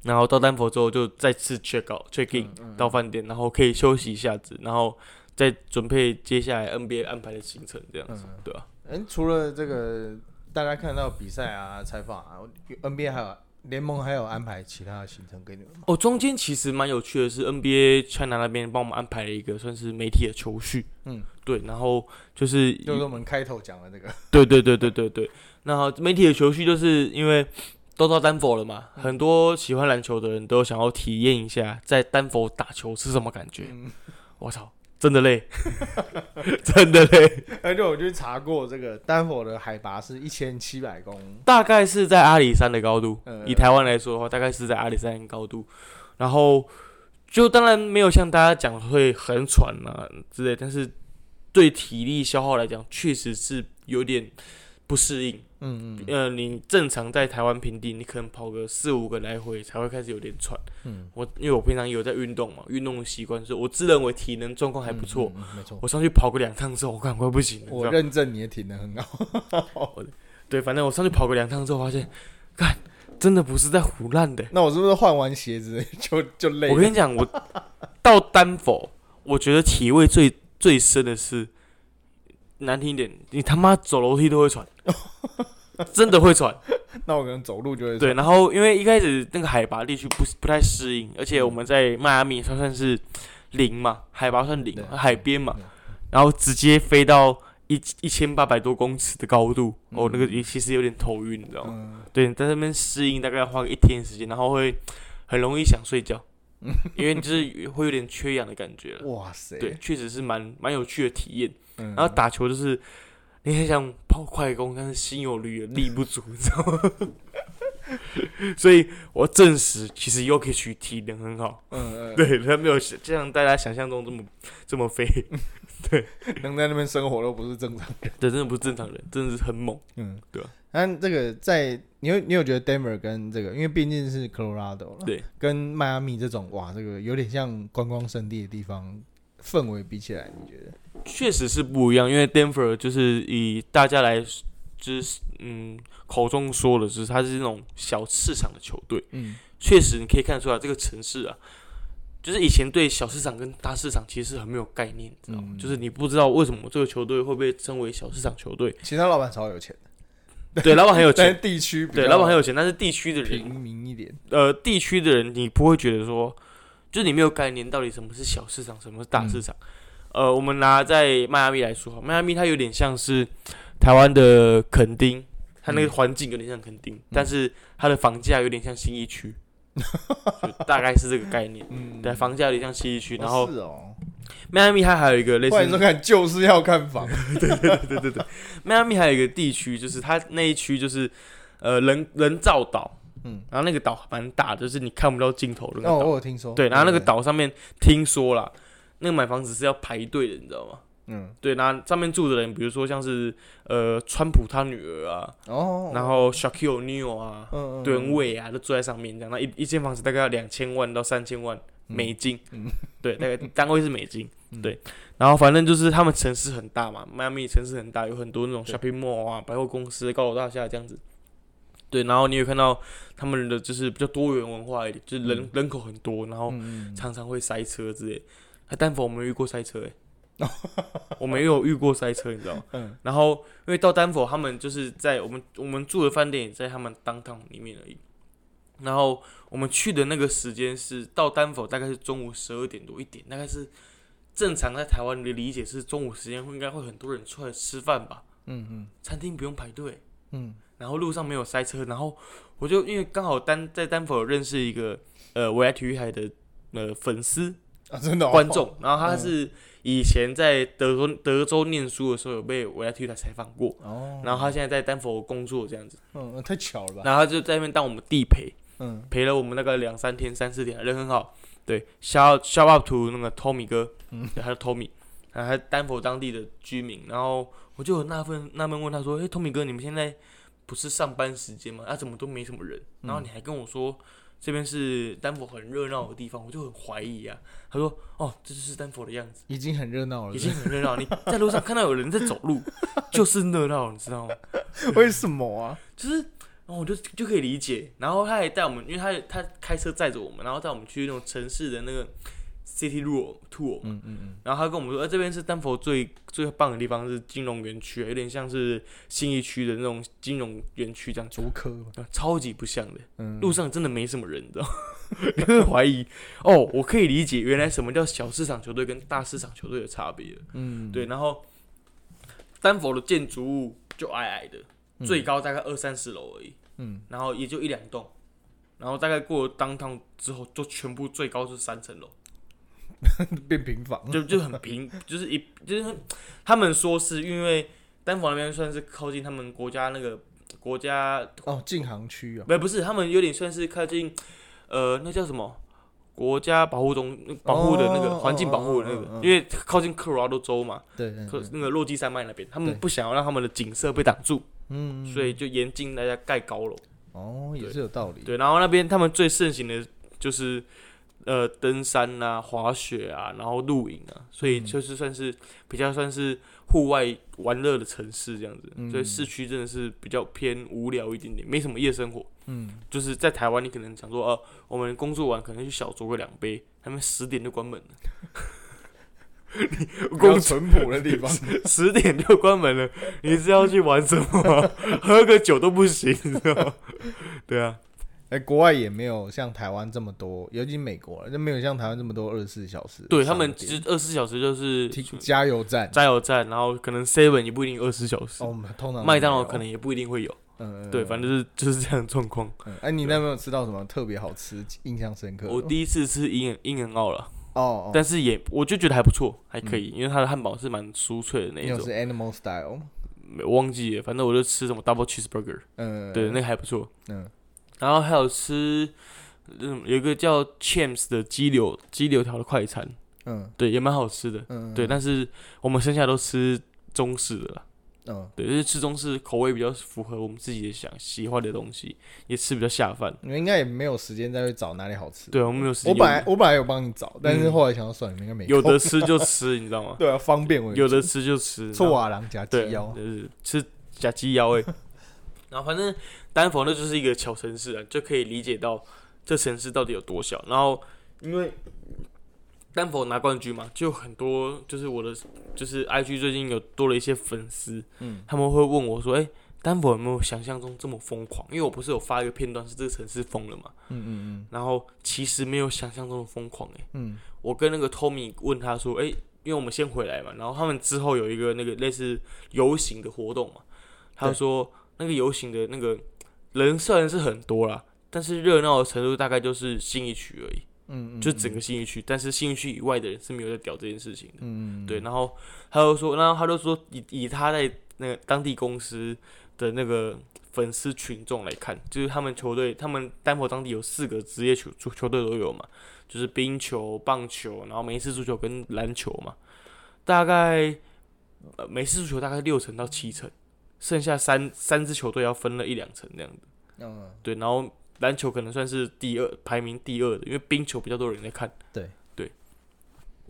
然后到丹佛之后就再次 check out check in、到饭店，然后可以休息一下子，然后再准备接下来 NBA 安排的行程，这样子，对吧、嗯，除了这个大家看到比赛啊、采访啊，NBA 还有联盟还有安排其他的行程给你们吗？哦，中间其实蛮有趣的是，NBA China 那边帮我们安排了一个算是媒体的球序，嗯，对，然后就是就是我们开头讲的那个，对对对对对对，那媒体的球序就是因为都到丹佛了嘛，嗯。很多喜欢篮球的人都想要体验一下在丹佛打球是什么感觉。嗯，我操，真的累，真的累，而且我去查过，这个丹佛的海拔是一千七百公，大概是在阿里山的高度，嗯以台湾来说的话，大概是在阿里山高度，然后就当然没有像大家讲的会很喘啊之类，但是对体力消耗来讲，确实是有点不适应。嗯嗯呃，你正常在台湾平地，你可能跑个四五个来回才会开始有点喘。嗯，我因为我平常有在运动嘛，运动的习惯，所以我自认为体能状况还不错。嗯，嗯嗯没错。我上去跑个两趟之后，我赶快不行我认证你的体能很好。对，反正我上去跑个两趟之后，发现，看真的不是在胡乱的。那我是不是换完鞋子就就累了？我跟你讲，我到丹佛，我觉得体味最最深的是，难听一点，你他妈走楼梯都会喘，真的会喘。那我可能走路就会对，然后因为一开始那个海拔地区不不太适应，而且我们在迈阿密它算是零嘛，海拔算零，海边嘛，然后直接飞到一一千八百多公尺的高度，哦，嗯那个也其实有点头晕，你知道吗？嗯，对，在那边适应大概要花个一天时间，然后会很容易想睡觉，因为就是会有点缺氧的感觉了。哇塞，对，，确实是蛮蛮有趣的体验。嗯然后打球就是你很想跑快攻，但是心有余而力不足，你知道吗？所以我证实，其实 Yokichi 体能很好，嗯嗯，对他没有像大家想象中这么这么飞，能在那边生活都不是正常人。对，真的不是正常人，真的是很猛。嗯，对啊。但这个在你有你有觉得 Denver 跟这个，因为毕竟是 Colorado 了，对，跟迈阿密这种哇，这个有点像观光胜地的地方，氛围比起来，你觉得？确实是不一样，因为 Denver 就是以大家来就是嗯口中说的，就是它是那种小市场的球队。嗯确实，你可以看得出来，这个城市啊，就是以前对小市场跟大市场其实很没有概念，你知道吗？嗯就是你不知道为什么这个球队会被称为小市场球队。其他老板超有钱的，对，老板很有钱，地区对，老板很有钱，但是地区的人，平民一点。呃，地区的人你不会觉得说，就是你没有概念，到底什么是小市场，什么是大市场。呃，我们拿在迈阿密来说，迈阿密它有点像是台湾的垦丁，它那个环境有点像垦丁，但是它的房价有点像新一区，就大概是这个概念。嗯，对，房价有点像新一区，哦然后是哦，迈阿密它还有一个类似就是要看房。迈阿密还有一个地区，就是它那一区就是呃人人造岛，嗯，然后那个岛蛮大的，就是你看不到尽头的那个哦，岛。我有听说。对，然后那个，岛上面听说啦，那个买房子是要排队的，你知道吗？嗯，对，那上面住的人，比如说像是呃川普他女儿啊，哦，然后 Shaquille O'Neal 啊，嗯，嗯对，恩，伟啊，都住在上面这样。那一一间房子大概要两千万到三千万美金，嗯对，大概单位是美金，嗯对。然后反正就是他们城市很大嘛，迈阿密城市很大，有很多那种 shopping mall 啊、百货公司、高楼大厦这样子。对，然后你有看到他们的就是比较多元文化一点，就是人、人口很多，然后嗯嗯常常会塞车之类。在丹佛我们遇过塞车、欸，我没有遇过塞车，你知道吗？嗯。然后因为到丹佛，他们就是在我们我们住的饭店也在他们当趟里面而已。然后我们去的那个时间是到丹佛，大概是中午十二点多一点，大概是正常在台湾的理解是中午时间会应该会很多人出来吃饭吧，嗯嗯。餐厅不用排队，嗯。然后路上没有塞车，然后我就因为刚好丹在丹佛有认识一个呃维埃体育海的呃粉丝，啊，真的哦观众，然后他是以前在德州德州念书的时候有被维莱体育台采访过，哦，然后他现在在丹佛工作这样子，嗯，太巧了吧？然后他就在那边当我们地陪，嗯陪了我们那个两三天、三四天，人很好。对，shout shout up to 那个 Tommy 哥，嗯对，他是 Tommy，然后他丹佛当地的居民，然后我就很纳闷纳闷问他说：“诶 t o m m y 哥，你们现在不是上班时间吗？啊，怎么都没什么人？然后你还跟我说这边是丹佛很热闹的地方，我就很怀疑啊。”他说：“哦，这就是丹佛的样子。”已经很热闹了，已经很热闹。你 在路上看到有人在走路，就是热闹，你知道吗？为什么啊？就是，然后我就就可以理解。然后他还带我们，因为他他开车载着我们，然后带我们去那种城市的那个 City Tour Tour，嗯嗯嗯，然后他跟我们说，呃，这边是丹佛最最棒的地方是金融园区，有点像是新一区的那种金融园区这样，竹科，呃超级不像的。嗯，路上真的没什么人，你知道吗？你会怀疑哦，我可以理解原来什么叫小市场球队跟大市场球队的差别。嗯，对，然后丹佛的建筑物就矮矮的，嗯。最高大概二三十楼而已，嗯，然后也就一两栋，然后大概过了当趟之后，就全部最高是三层楼，变平房，就就很平，就是一就是他们说是因为丹佛那边算是靠近他们国家那个国家哦，禁航区啊，不不是，他们有点算是靠近，呃，那叫什么？国家保护中保护的那个哦环境保护的那个，因为靠近科罗拉多州嘛，对对，对。科那个落基山脉那边，他们不想要让他们的景色被挡住，嗯，所以就严禁大家盖高楼。哦，也是有道理，对，然后那边他们最盛行的就是呃登山啊、滑雪啊，然后露营啊，所以嗯就是算是比较算是户外玩乐的城市这样子。嗯所以市区真的是比较偏无聊一点点，没什么夜生活。嗯，就是在台湾，你可能想说，哦、我们工作完可能去小酌个两杯，他们十点就关门了。比较工淳朴的地方，十点就关门了，你是要去玩什么？喝个酒都不行，你知道吗？对啊，哎，国外也没有像台湾这么多，尤其美国就没有像台湾这么多二十四小时对他们其实二十四小时就是提加油站，加油站，然后可能 Seven 也不一定二十四小时哦，，通常麦当劳可能也不一定会有。嗯，嗯对，反正就是就是这样的状况。嗯哎，你那边有吃到什么特别好吃、印象深刻？我第一次吃英英人奥了，哦哦，但是也我就觉得还不错，还可以，因为它的汉堡是蛮酥脆的那一种是。Animal Style 忘记了，反正我就吃什么 double cheeseburger，嗯，对，那个还不错。嗯然后还有吃，嗯，有一个叫 Champs 的鸡柳鸡柳条的快餐，嗯对，也蛮好吃的。嗯，对，但是我们剩下都吃中式的啦。嗯，对，就是吃中式口味比较符合我们自己的想喜欢的东西，也吃比较下饭。你们应该也没有时间再去找哪里好吃。对，我们没有时间。我本来我本来有帮你找，但是嗯后来想到算了，你应该没空有的吃就吃，你知道吗？对啊，方便我有的吃就吃。臭瓦郎夹，鸡腰，就是吃夹鸡腰哎。然后反正丹佛那就是一个小城市啊，就可以理解到这城市到底有多小。然后因为丹佛拿冠军嘛，就有很多就是我的就是 IG 最近有多了一些粉丝，嗯。他们会问我说：“哎、丹佛有没有想象中这么疯狂？”因为我不是有发一个片段是这个城市疯了嘛，嗯嗯然后其实没有想象中的疯狂哎、嗯。我跟那个 Tommy 问他说：“诶，因为我们先回来嘛，然后他们之后有一个那个类似游行的活动嘛，他就说那个游行的那个人虽然是很多啦，但是热闹的程度大概就是新义区而已，嗯嗯，就整个新义区，但是新义区以外的人是没有在屌这件事情的。嗯嗯对，然后他就说，然后他就说以以他在那个当地公司的那个粉丝群众来看，就是他们球队，他们丹佛当地有四个职业球足球队都有嘛，就是冰球、棒球，然后美式足球跟篮球嘛，大概呃美式足球大概六成到七成，剩下三三支球队要分了一两层这样的。嗯对，然后篮球可能算是第二，排名第二的，因为冰球比较多人在看。对对，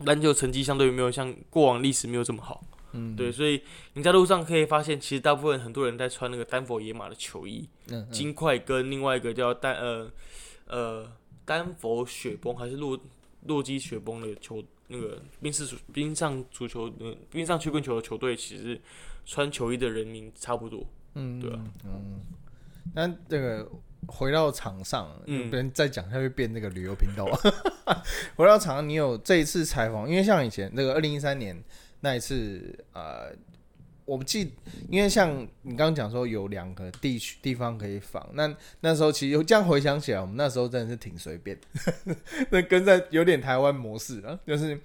篮球成绩相对没有像过往历史没有这么好。嗯对，所以你在路上可以发现，其实大部分很多人在穿那个丹佛野马的球衣，嗯嗯金块跟另外一个叫丹呃呃丹佛雪崩还是洛洛基雪崩的球那个冰式冰上足球呃冰上曲棍球的球队，其实穿球衣的人民差不多。嗯对啊嗯，那这个回到场上，嗯嗯，别人再讲下去变那个旅游频道啊。回到场上，你有这一次采访，因为像以前那个二零一三年那一次，呃，我不记，因为像你刚刚讲说有两个地区地方可以访，那那时候其实有这样回想起来，我们那时候真的是挺随便，那跟在有点台湾模式啊，就是。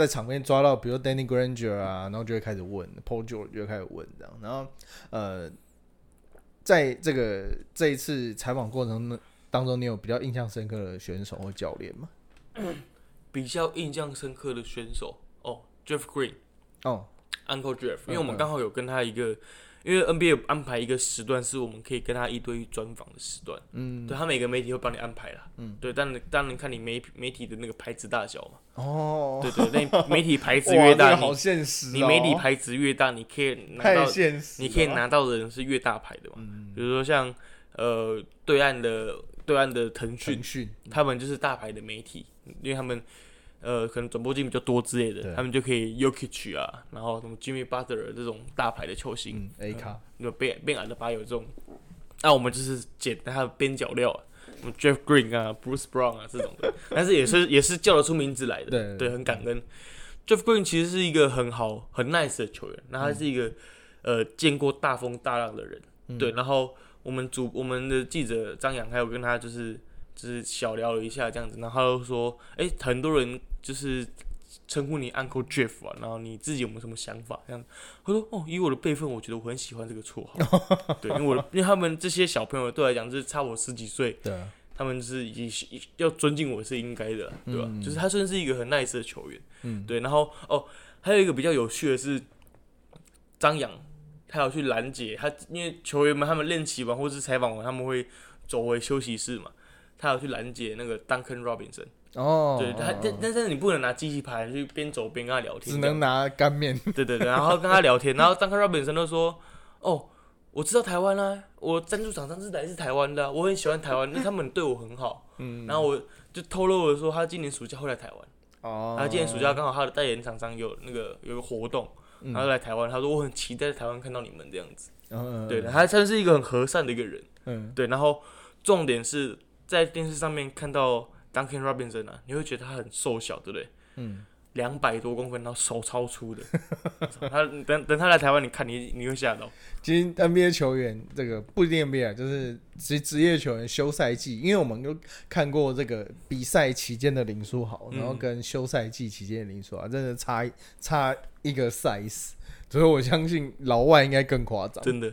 在场边抓到，比如 Danny Granger 啊，然后就会开始问，Paul George 就会开始问这样，然后呃，在这个这一次采访过程当中，你有比较印象深刻的选手或教练吗？比较印象深刻的选手哦，Jeff Green。哦，Uncle Jeff，因为我们嗯刚好有跟他一个，因为 NBA 有安排一个时段是我们可以跟他一对一专访的时段，嗯，对他每个媒体会帮你安排啦，嗯，对，但当然看你媒媒体的那个牌子大小嘛，哦，对对，那媒体牌子越大，好你现实、哦，你媒体牌子越大，你可以拿到，现实，你可以拿到的人是越大牌的嘛，嗯，比如说像呃对岸的对岸的腾讯腾，讯，他们就是大牌的媒体，因为他们呃，可能转播金比较多之类的，他们就可以 Yokic 啊，然后什么 Jimmy Butler 这种大牌的球星，嗯，A 卡，有变变矮的巴有这种，那我们就是捡他的边角料啊，什么 Jeff Green 啊、Bruce Brown 啊这种的，但是也是 也是叫得出名字来的，对对，很感恩。Jeff Green 其实是一个很好、很 nice 的球员，那他是一个、呃见过大风大浪的人，对。然后我们主我们的记者张扬还有跟他就是就是小聊了一下这样子，然后他就说，哎、很多人就是称呼你 Uncle Jeff 啊，然后你自己有没有什么想法？这样，他说，哦，以我的辈分，我觉得我很喜欢这个绰号，对，因为我的因为他们这些小朋友对我来讲就是差我十几岁，对啊，他们是已经要尊敬我是应该的，对吧？就是他算是一个很 nice 的球员，嗯对。然后哦，还有一个比较有趣的是，张扬他要去拦截他，因为球员们他们练习完或是采访完，他们会走回休息室嘛，他要去拦截那个 Duncan Robinson，、哦，对但但是你不能拿机器牌去边走边跟他聊天，只能拿干面，对对对，然后跟他聊天，然后 Duncan Robinson 就说：“哦，我知道台湾啦、我赞助厂商是来自台湾的啊、我很喜欢台湾，因为他们对我很好。嗯，然后我就透露了说，他今年暑假会来台湾，哦，他今年暑假刚好他的代言厂商有那个有个活动，嗯然后来台湾，他说我很期待在台湾看到你们这样子。嗯，对，他算是一个很和善的一个人。嗯，对，然后重点是在电视上面看到 Duncan Robinson 啊，你会觉得他很瘦小，对不对？嗯，两百多公分，然后手超粗的。他等等他来台湾，你看你你会吓到。其实 NBA 球员这个不一定 NBA，啊就是职职业球员休赛季，因为我们都看过这个比赛期间的林书豪，嗯然后跟休赛季期间的林书豪，真的差差一个 size，所以我相信老外应该更夸张。真的，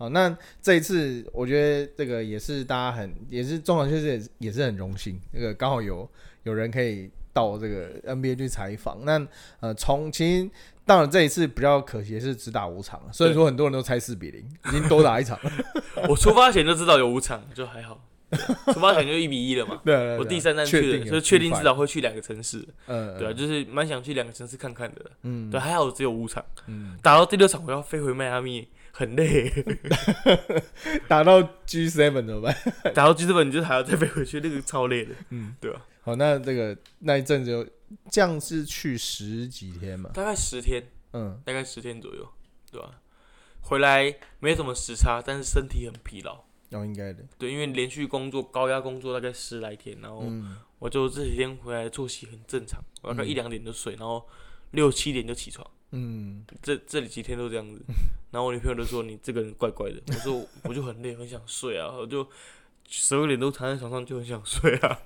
好，那这一次我觉得这个也是大家很，也是中小确实也是也是很荣幸，那个刚好有有人可以到这个 NBA 去采访。那呃，从其实当然这一次比较可惜的是只打五场，所以说很多人都猜四比零，已经多打一场了。我出发前就知道有五场，就还好。出发前就一比一了嘛。对我第三站去的，确定有所以确定至少会去两个城市。嗯，对啊，就是蛮想去两个城市看看的。嗯，对，还好只有五场，嗯，打到第六场我要飞回迈阿密，很累。打到 G seven 怎么办？打到 G seven 你就还要再飞回去，那个超累的。嗯，对吧？好，那这个那一阵子有这样是去十几天嘛？大概十天，嗯，大概十天左右，对吧？回来没什么时差，但是身体很疲劳。哦，应该的。对，因为连续工作高压工作大概十来天，然后嗯，我就这几天回来作息很正常，我大概嗯一两点就睡，然后六七点就起床，嗯，这这里几天都这样子。然后我女朋友都说你这个人怪怪的，我说我就很累，很想睡啊，我就十二点都躺在床上就很想睡啊。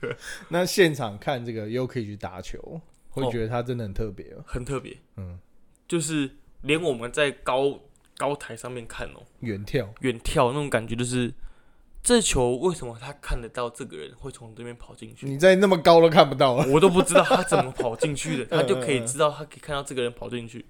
对 那现场看这个又可以去打球，会哦觉得他真的很特别哦。很特别，嗯，就是连我们在高高台上面看哦，远跳，远眺那种感觉，就是这球为什么他看得到这个人会从这边跑进去，你在那么高都看不到啊。我都不知道他怎么跑进去的，他就可以知道他可以看到这个人跑进去，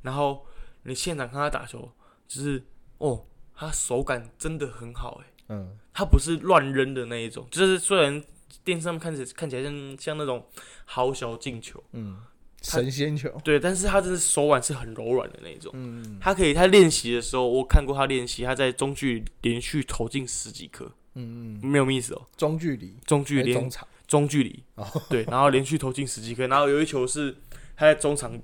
然后你现场看他打球，就是哦，他手感真的很好诶，嗯，他不是乱扔的那一种，就是虽然电视上看起来看起来像像那种好小进球，嗯，神仙球。对，但是他真的手腕是很柔软的那一种。嗯。他可以，他练习的时候，我看过他练习，他在中距离连续投进十几颗，嗯嗯，没有 miss 哦，中距离，中距离中场。中距离。哦，对，然后连续投进十几颗，然后有一球是他在中场，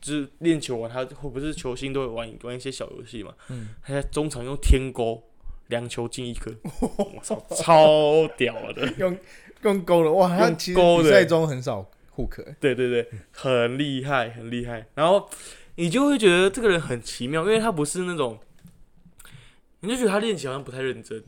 就是练球完，他会不是球星都会玩玩一些小游戏嘛，嗯，他在中场用天钩两球进一颗，我操，超屌的，用用勾的哇，他用其实比赛中很少对对对，很厉害，很厉害。然后你就会觉得这个人很奇妙，因为他不是那种，你就觉得他练习好像不太认真，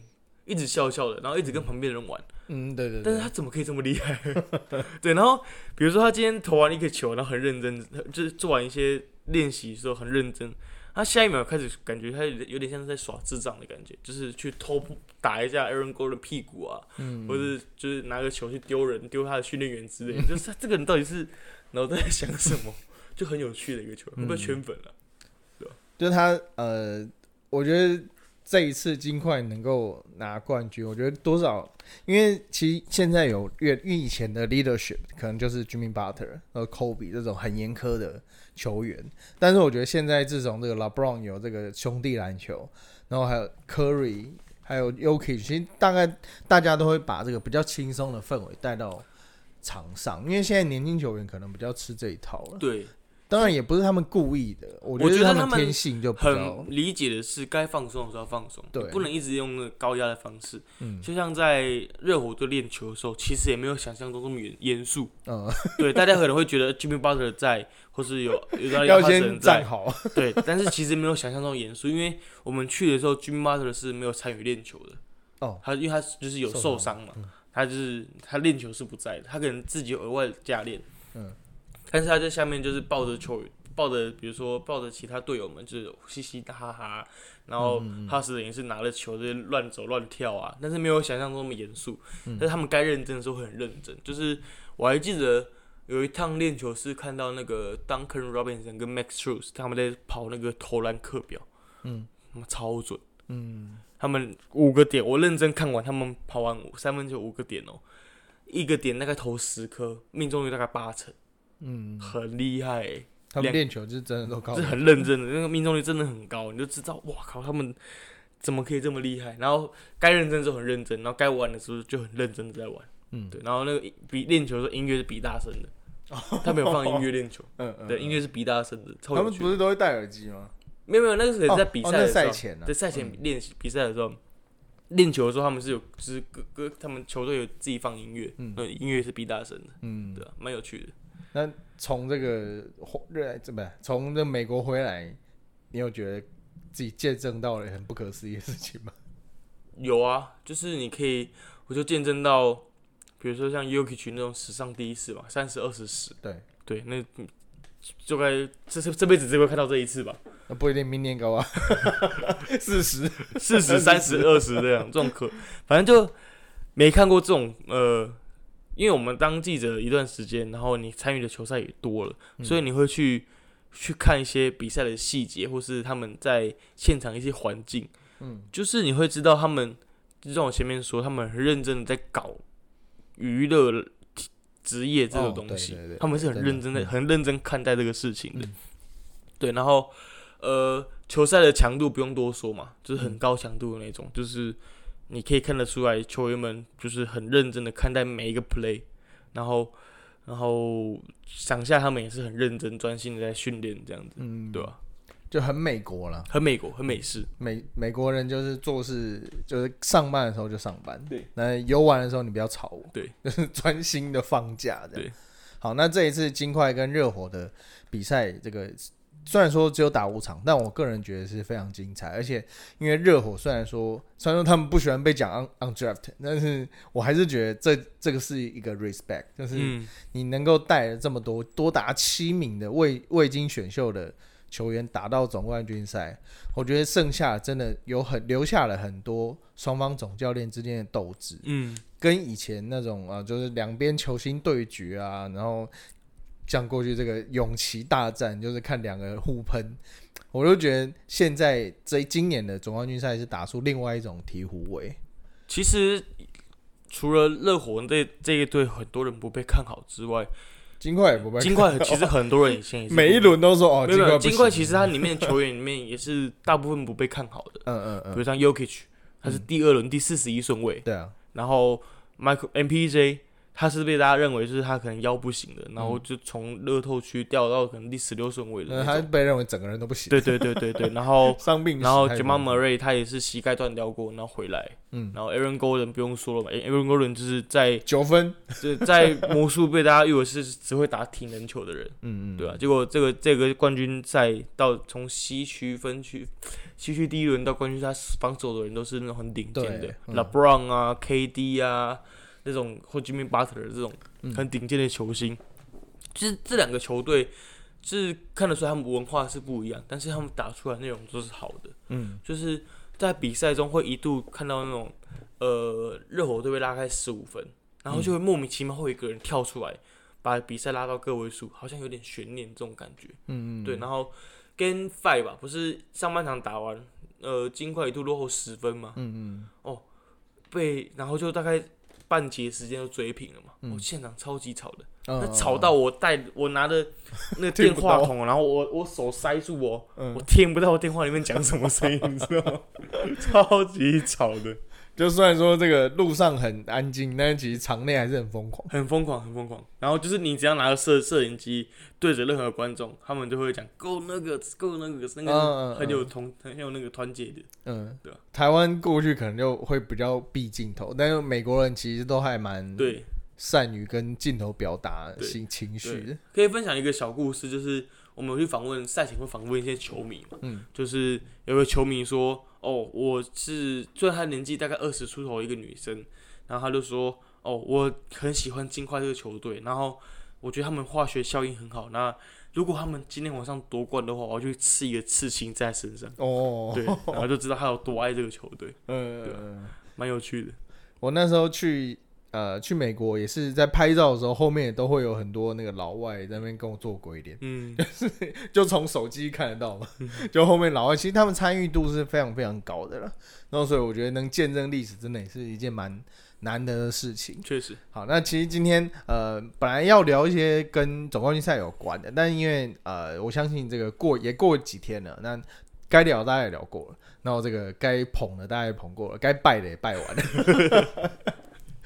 一直笑笑的，然后一直跟旁边的人玩。嗯，对对对。但是他怎么可以这么厉害？对，然后比如说他今天投完一个球，然后很认真，就是做完一些练习的时候很认真。他下一秒开始感觉他有点像是在耍智障的感觉，就是去偷打一下 Aaron Gordon 屁股啊，嗯，或者就是拿个球去丢人，丢他的训练员之类的，就是他这个人到底是脑袋在想什么，就很有趣的一个球员，会不会圈粉了、对吧？就是他呃，我觉得这一次金块能够拿冠军，我觉得多少，因为其实现在有越越以前的 leadership 可能就是 Jimmy Butler 和 Kobe 这种很严苛的球员，但是我觉得现在自从这个 LeBron 有这个兄弟篮球，然后还有 Curry。还有 Yuki，其实大概大家都会把这个比较轻松的氛围带到场上，因为现在年轻球员可能比较吃这一套了。对，当然也不是他们故意的，我觉得他们天性就很理解的是该放松的时候放松，对。不能一直用那个高压的方式。嗯。就像在热火队练球的时候，其实也没有想象中这么严严肃。嗯，对，大家可能会觉得 Jimmy Butler 在，或是有有的 要人先站在，好。对，但是其实没有想象中严肃，因为我们去的时候，Jimmy Butler 是没有参与练球的。哦，他因为他就是有受受伤。伤嘛，他就是他练球是不在的，他可能自己有额外的加练，嗯，但是他在下面就是抱着球员，抱着比如说抱着其他队友们，就是嘻嘻哈哈，然后嗯哈斯人也是拿着球就是乱走乱跳啊，但是没有想象中那么严肃，嗯。但是他们该认真的时候会很认真，就是我还记得。有一趟练球是看到那个 Duncan Robinson 跟 Max Strus 他们在跑那个投篮课表，嗯。他们超准。嗯，他们五个点，我认真看完，他们跑完三分球五个点哦，一个点大概投十颗，命中率大概八成，嗯，很厉害、欸，他们练球就是真的都高。是，很认真的，那个命中率真的很高，你就知道，哇靠，他们怎么可以这么厉害？然后该认真的时候很认真，然后该玩的时候就很认真的在玩，嗯，对，然后那个比练球的时候音乐是比大声的，他没有放音乐练球，嗯。嗯，对，音乐是比大声的，超他们。不是都会戴耳机吗？没有没有，那个是在比赛的，赛前呢在赛前练习比赛的时候，练球的时候他们是有，就是各各他们球队有自己放音乐，嗯。嗯，音乐是比大声的，嗯，对啊，蛮有趣的。那从这个热怎么从这美国回来，你有觉得自己见证到了很不可思议的事情吗？有啊，就是你可以，我就见证到，比如说像 Yuki 那种史上第一次吧，三十二十十，对，对，那嗯就该这这这辈子只会看到这一次吧，那不一定明年高啊，四十，四十、三十、二十这样，这种可，反正就没看过这种呃，因为我们当记者一段时间，然后你参与的球赛也多了，嗯。所以你会去去看一些比赛的细节，或是他们在现场一些环境，嗯。就是你会知道他们，就像我前面说，他们很认真的在搞娱乐职业这个哦东西，对对对他们是很认真的、嗯。很认真看待这个事情的。嗯。对，然后呃，球赛的强度不用多说嘛，就是嗯。很高强度的那种，就是你可以看得出来，球员们就是很认真的看待每一个 play，然后然后想下他们也是很认真专心的在训练这样子，嗯，对吧、就很美国了。很美国，很美式，美美国人就是做事，就是上班的时候就上班，对。那游玩的时候你不要吵我，对，就是专心的放假这样。对。好，那这一次金块跟热火的比赛，这个虽然说只有打五场，但我个人觉得是非常精彩。而且因为热火虽然说虽然说他们不喜欢被讲 un undraft，但是我还是觉得这这个是一个 respect，就是嗯，你能够带了这么多多达七名的未未经选秀的球员打到总冠军赛，我觉得剩下真的有很留下了很多双方总教练之间的斗志，嗯，跟以前那种啊，就是两边球星对决啊，然后像过去这个勇气大战，就是看两个人互喷。我就觉得现在这今年的总冠军赛是打出另外一种醍醐味。其实除了热火这这一队很多人不被看好之外，金块也不被金块其实很多人以前也是每一轮都说哦，没有金块，其实它里面球员里面也是 大部分不被看好的，嗯嗯嗯，比如像 Yokich，他是第二轮第四十一顺位，对啊，然后 Michael MPJ 他是被大家认为就是他可能腰不行的，然后就从乐透区掉到可能第十六顺位的嗯，他。被认为整个人都不行，对对对对对，然后伤病然后太 Jamal 多 Murray 他也是膝盖断掉过，然后回来，嗯，然后 Aaron Golden 不用说了嘛，Aaron Golden 就是在九分，就在魔术被大家誉为是只会打体能球的人，嗯嗯，对啊，结果这个这个冠军赛到从西区分区，西区第一轮到冠军赛，防守的人都是那种很顶尖的，LeBron 啊、KD 啊那种或 Jimmy Butler 这种嗯很顶尖的球星。其实这两个球队是看得出来他们文化是不一样，但是他们打出来的内容都是好的。嗯就是在比赛中会一度看到那种呃热火队被拉开十五分，然后就会莫名其妙会有一个人跳出来，把比赛拉到个位数，好像有点悬念这种感觉。嗯嗯，对，然后 Game Five 吧，不是上半场打完，呃，金块一度落后十分嘛，嗯嗯被然后就大概半节时间就追平了嘛，嗯我、现场超级吵的，嗯，那吵到我带我拿着那个 电话筒，然后我我手塞住我，嗯我听不到电话里面讲什么声音，你知道吗？超级吵的。就虽然说这个路上很安静，但是其实场内还是很疯狂。很疯狂，很疯狂。然后就是你只要拿着摄摄影机对着任何观众，他们就会讲 “go 那个 go 那个”，那个很有同很有那个团结的。嗯，对啊台湾过去可能就会比较避镜头，但是美国人其实都还蛮对，善于跟镜头表达对情情绪的。可以分享一个小故事，就是我们有去访问赛前会访问一些球迷嘛，嗯，就是有个球迷说，哦，我是虽然他年纪大概二十出头一个女生，然后他就说，哦，我很喜欢金块这个球队，然后我觉得他们化学效应很好，那如果他们今天晚上夺冠的话，我就去刺一个刺青在身上，哦，对，然后就知道他有多爱这个球队，对，蛮有趣的，我那时候去呃去美国也是在拍照的时候，后面也都会有很多那个老外在那边跟我做鬼脸，嗯，就从手机看得到嘛。就后面老外其实他们参与度是非常非常高的了，然后所以我觉得能见证历史，真的也是一件蛮难得的事情。确实，好，那其实今天呃本来要聊一些跟总冠军赛有关的，但因为呃我相信这个过也过几天了，那该聊大家也聊过了，然后这个该捧的大家也捧过了，该拜的也拜完了。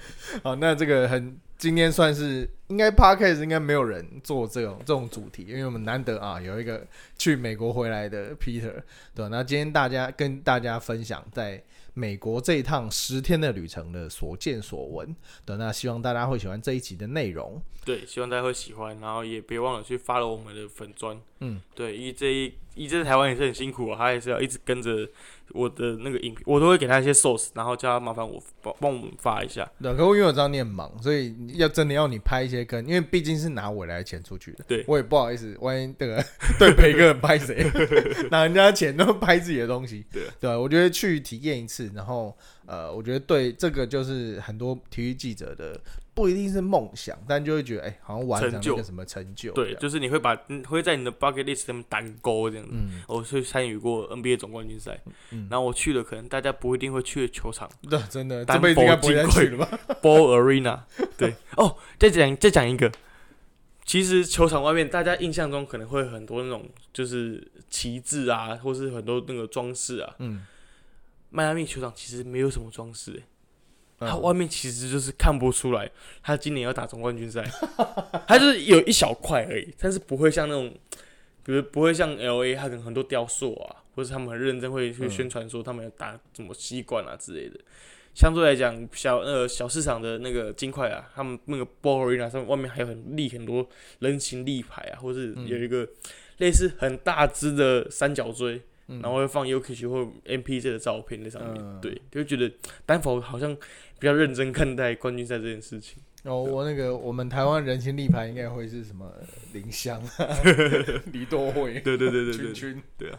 好，那这个很今天算是应该 podcast 应该没有人做这种这种主题，因为我们难得啊有一个去美国回来的 Peter，对那今天大家跟大家分享在美国这一趟十天的旅程的所见所闻，对，那希望大家会喜欢这一集的内容。对，希望大家会喜欢，然后也别忘了去 follow 我们的粉砖。嗯，对，因为这一一这在台湾也是很辛苦啊，他也是要一直跟着我的那个影片，我都会给他一些 source，然后叫他麻烦我帮帮我们发一下。对，可我因为我知道你很忙，所以要真的要你拍一些跟，因为毕竟是拿我来的钱出去的，对。我也不好意思，万一这个对陪个人拍谁，拿人家钱都拍自己的东西，对对我觉得去体验一次，然后呃，我觉得对这个就是很多体育记者的不一定是梦想，但就会觉得哎、好像完成了一个什么成就，对，就是你会把嗯会在你的 bucket list 上面单勾这样子。嗯，我去参与过 NBA 总冠军赛，嗯然后我去了，可能大家不一定会去的球场。对，真的这单辈子应该不会再薄金去了吧？Ball Arena。对，哦，再讲再讲一个，其实球场外面大家印象中可能会很多那种就是旗帜啊，或是很多那个装饰啊。嗯，迈阿密球场其实没有什么装饰、欸，它嗯外面其实就是看不出来，他今年要打总冠军赛，他就是有一小块而已，但是不会像那种，比如不会像 L A，他可能很多雕塑啊，或者他们很认真会去嗯宣传说他们要打什么吸管啊之类的。相对来讲，小呃小市场的那个金块啊，他们那个 Ball Arena 上面外面还有很立很多人形立牌啊，或是有一个类似很大只的三角锥，嗯。然后会放 Yuki 或 MPJ 的照片在上面，嗯。对，就觉得丹佛好像比较认真看待冠军赛这件事情。哦，我那个我们台湾人形立牌应该会是什么林香、李多惠、对对对对对，君君，对啊，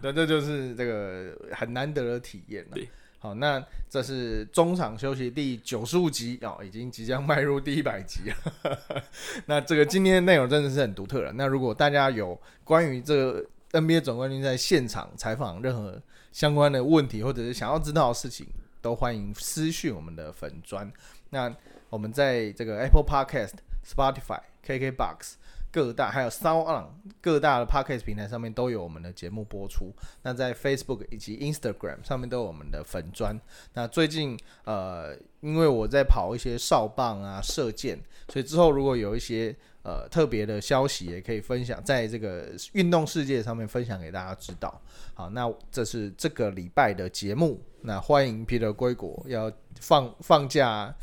那这就是这个很难得的体验了。好，那这是中场休息第九十五集哦，已经即将迈入第一百集了。那这个今天的内容真的是很独特了。那如果大家有关于这个 NBA 总冠军赛现场采访任何相关的问题，或者是想要知道的事情，都欢迎私讯我们的粉砖。那我们在这个 Apple Podcast、Spotify、KKBox 各大还有 Sound 各大的 Podcast 平台上面都有我们的节目播出。那在 Facebook 以及 Instagram 上面都有我们的粉砖。那最近呃，因为我在跑一些哨棒啊、射箭，所以之后如果有一些呃特别的消息，也可以分享在这个运动世界上面分享给大家知道。好，那这是这个礼拜的节目。那欢迎 Peter 归国，要放放假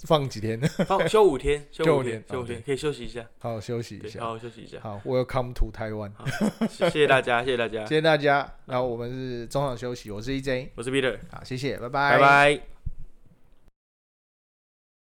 放几天？放休五天，休休五天，休五天，可以休息一下，好好休息一，下。好好休息一下。好，Welcome to 台湾，谢谢大家，谢谢大家谢，谢大家。然后我们是中场休息，我是 EJ，我是 Peter，好，谢谢，拜拜拜。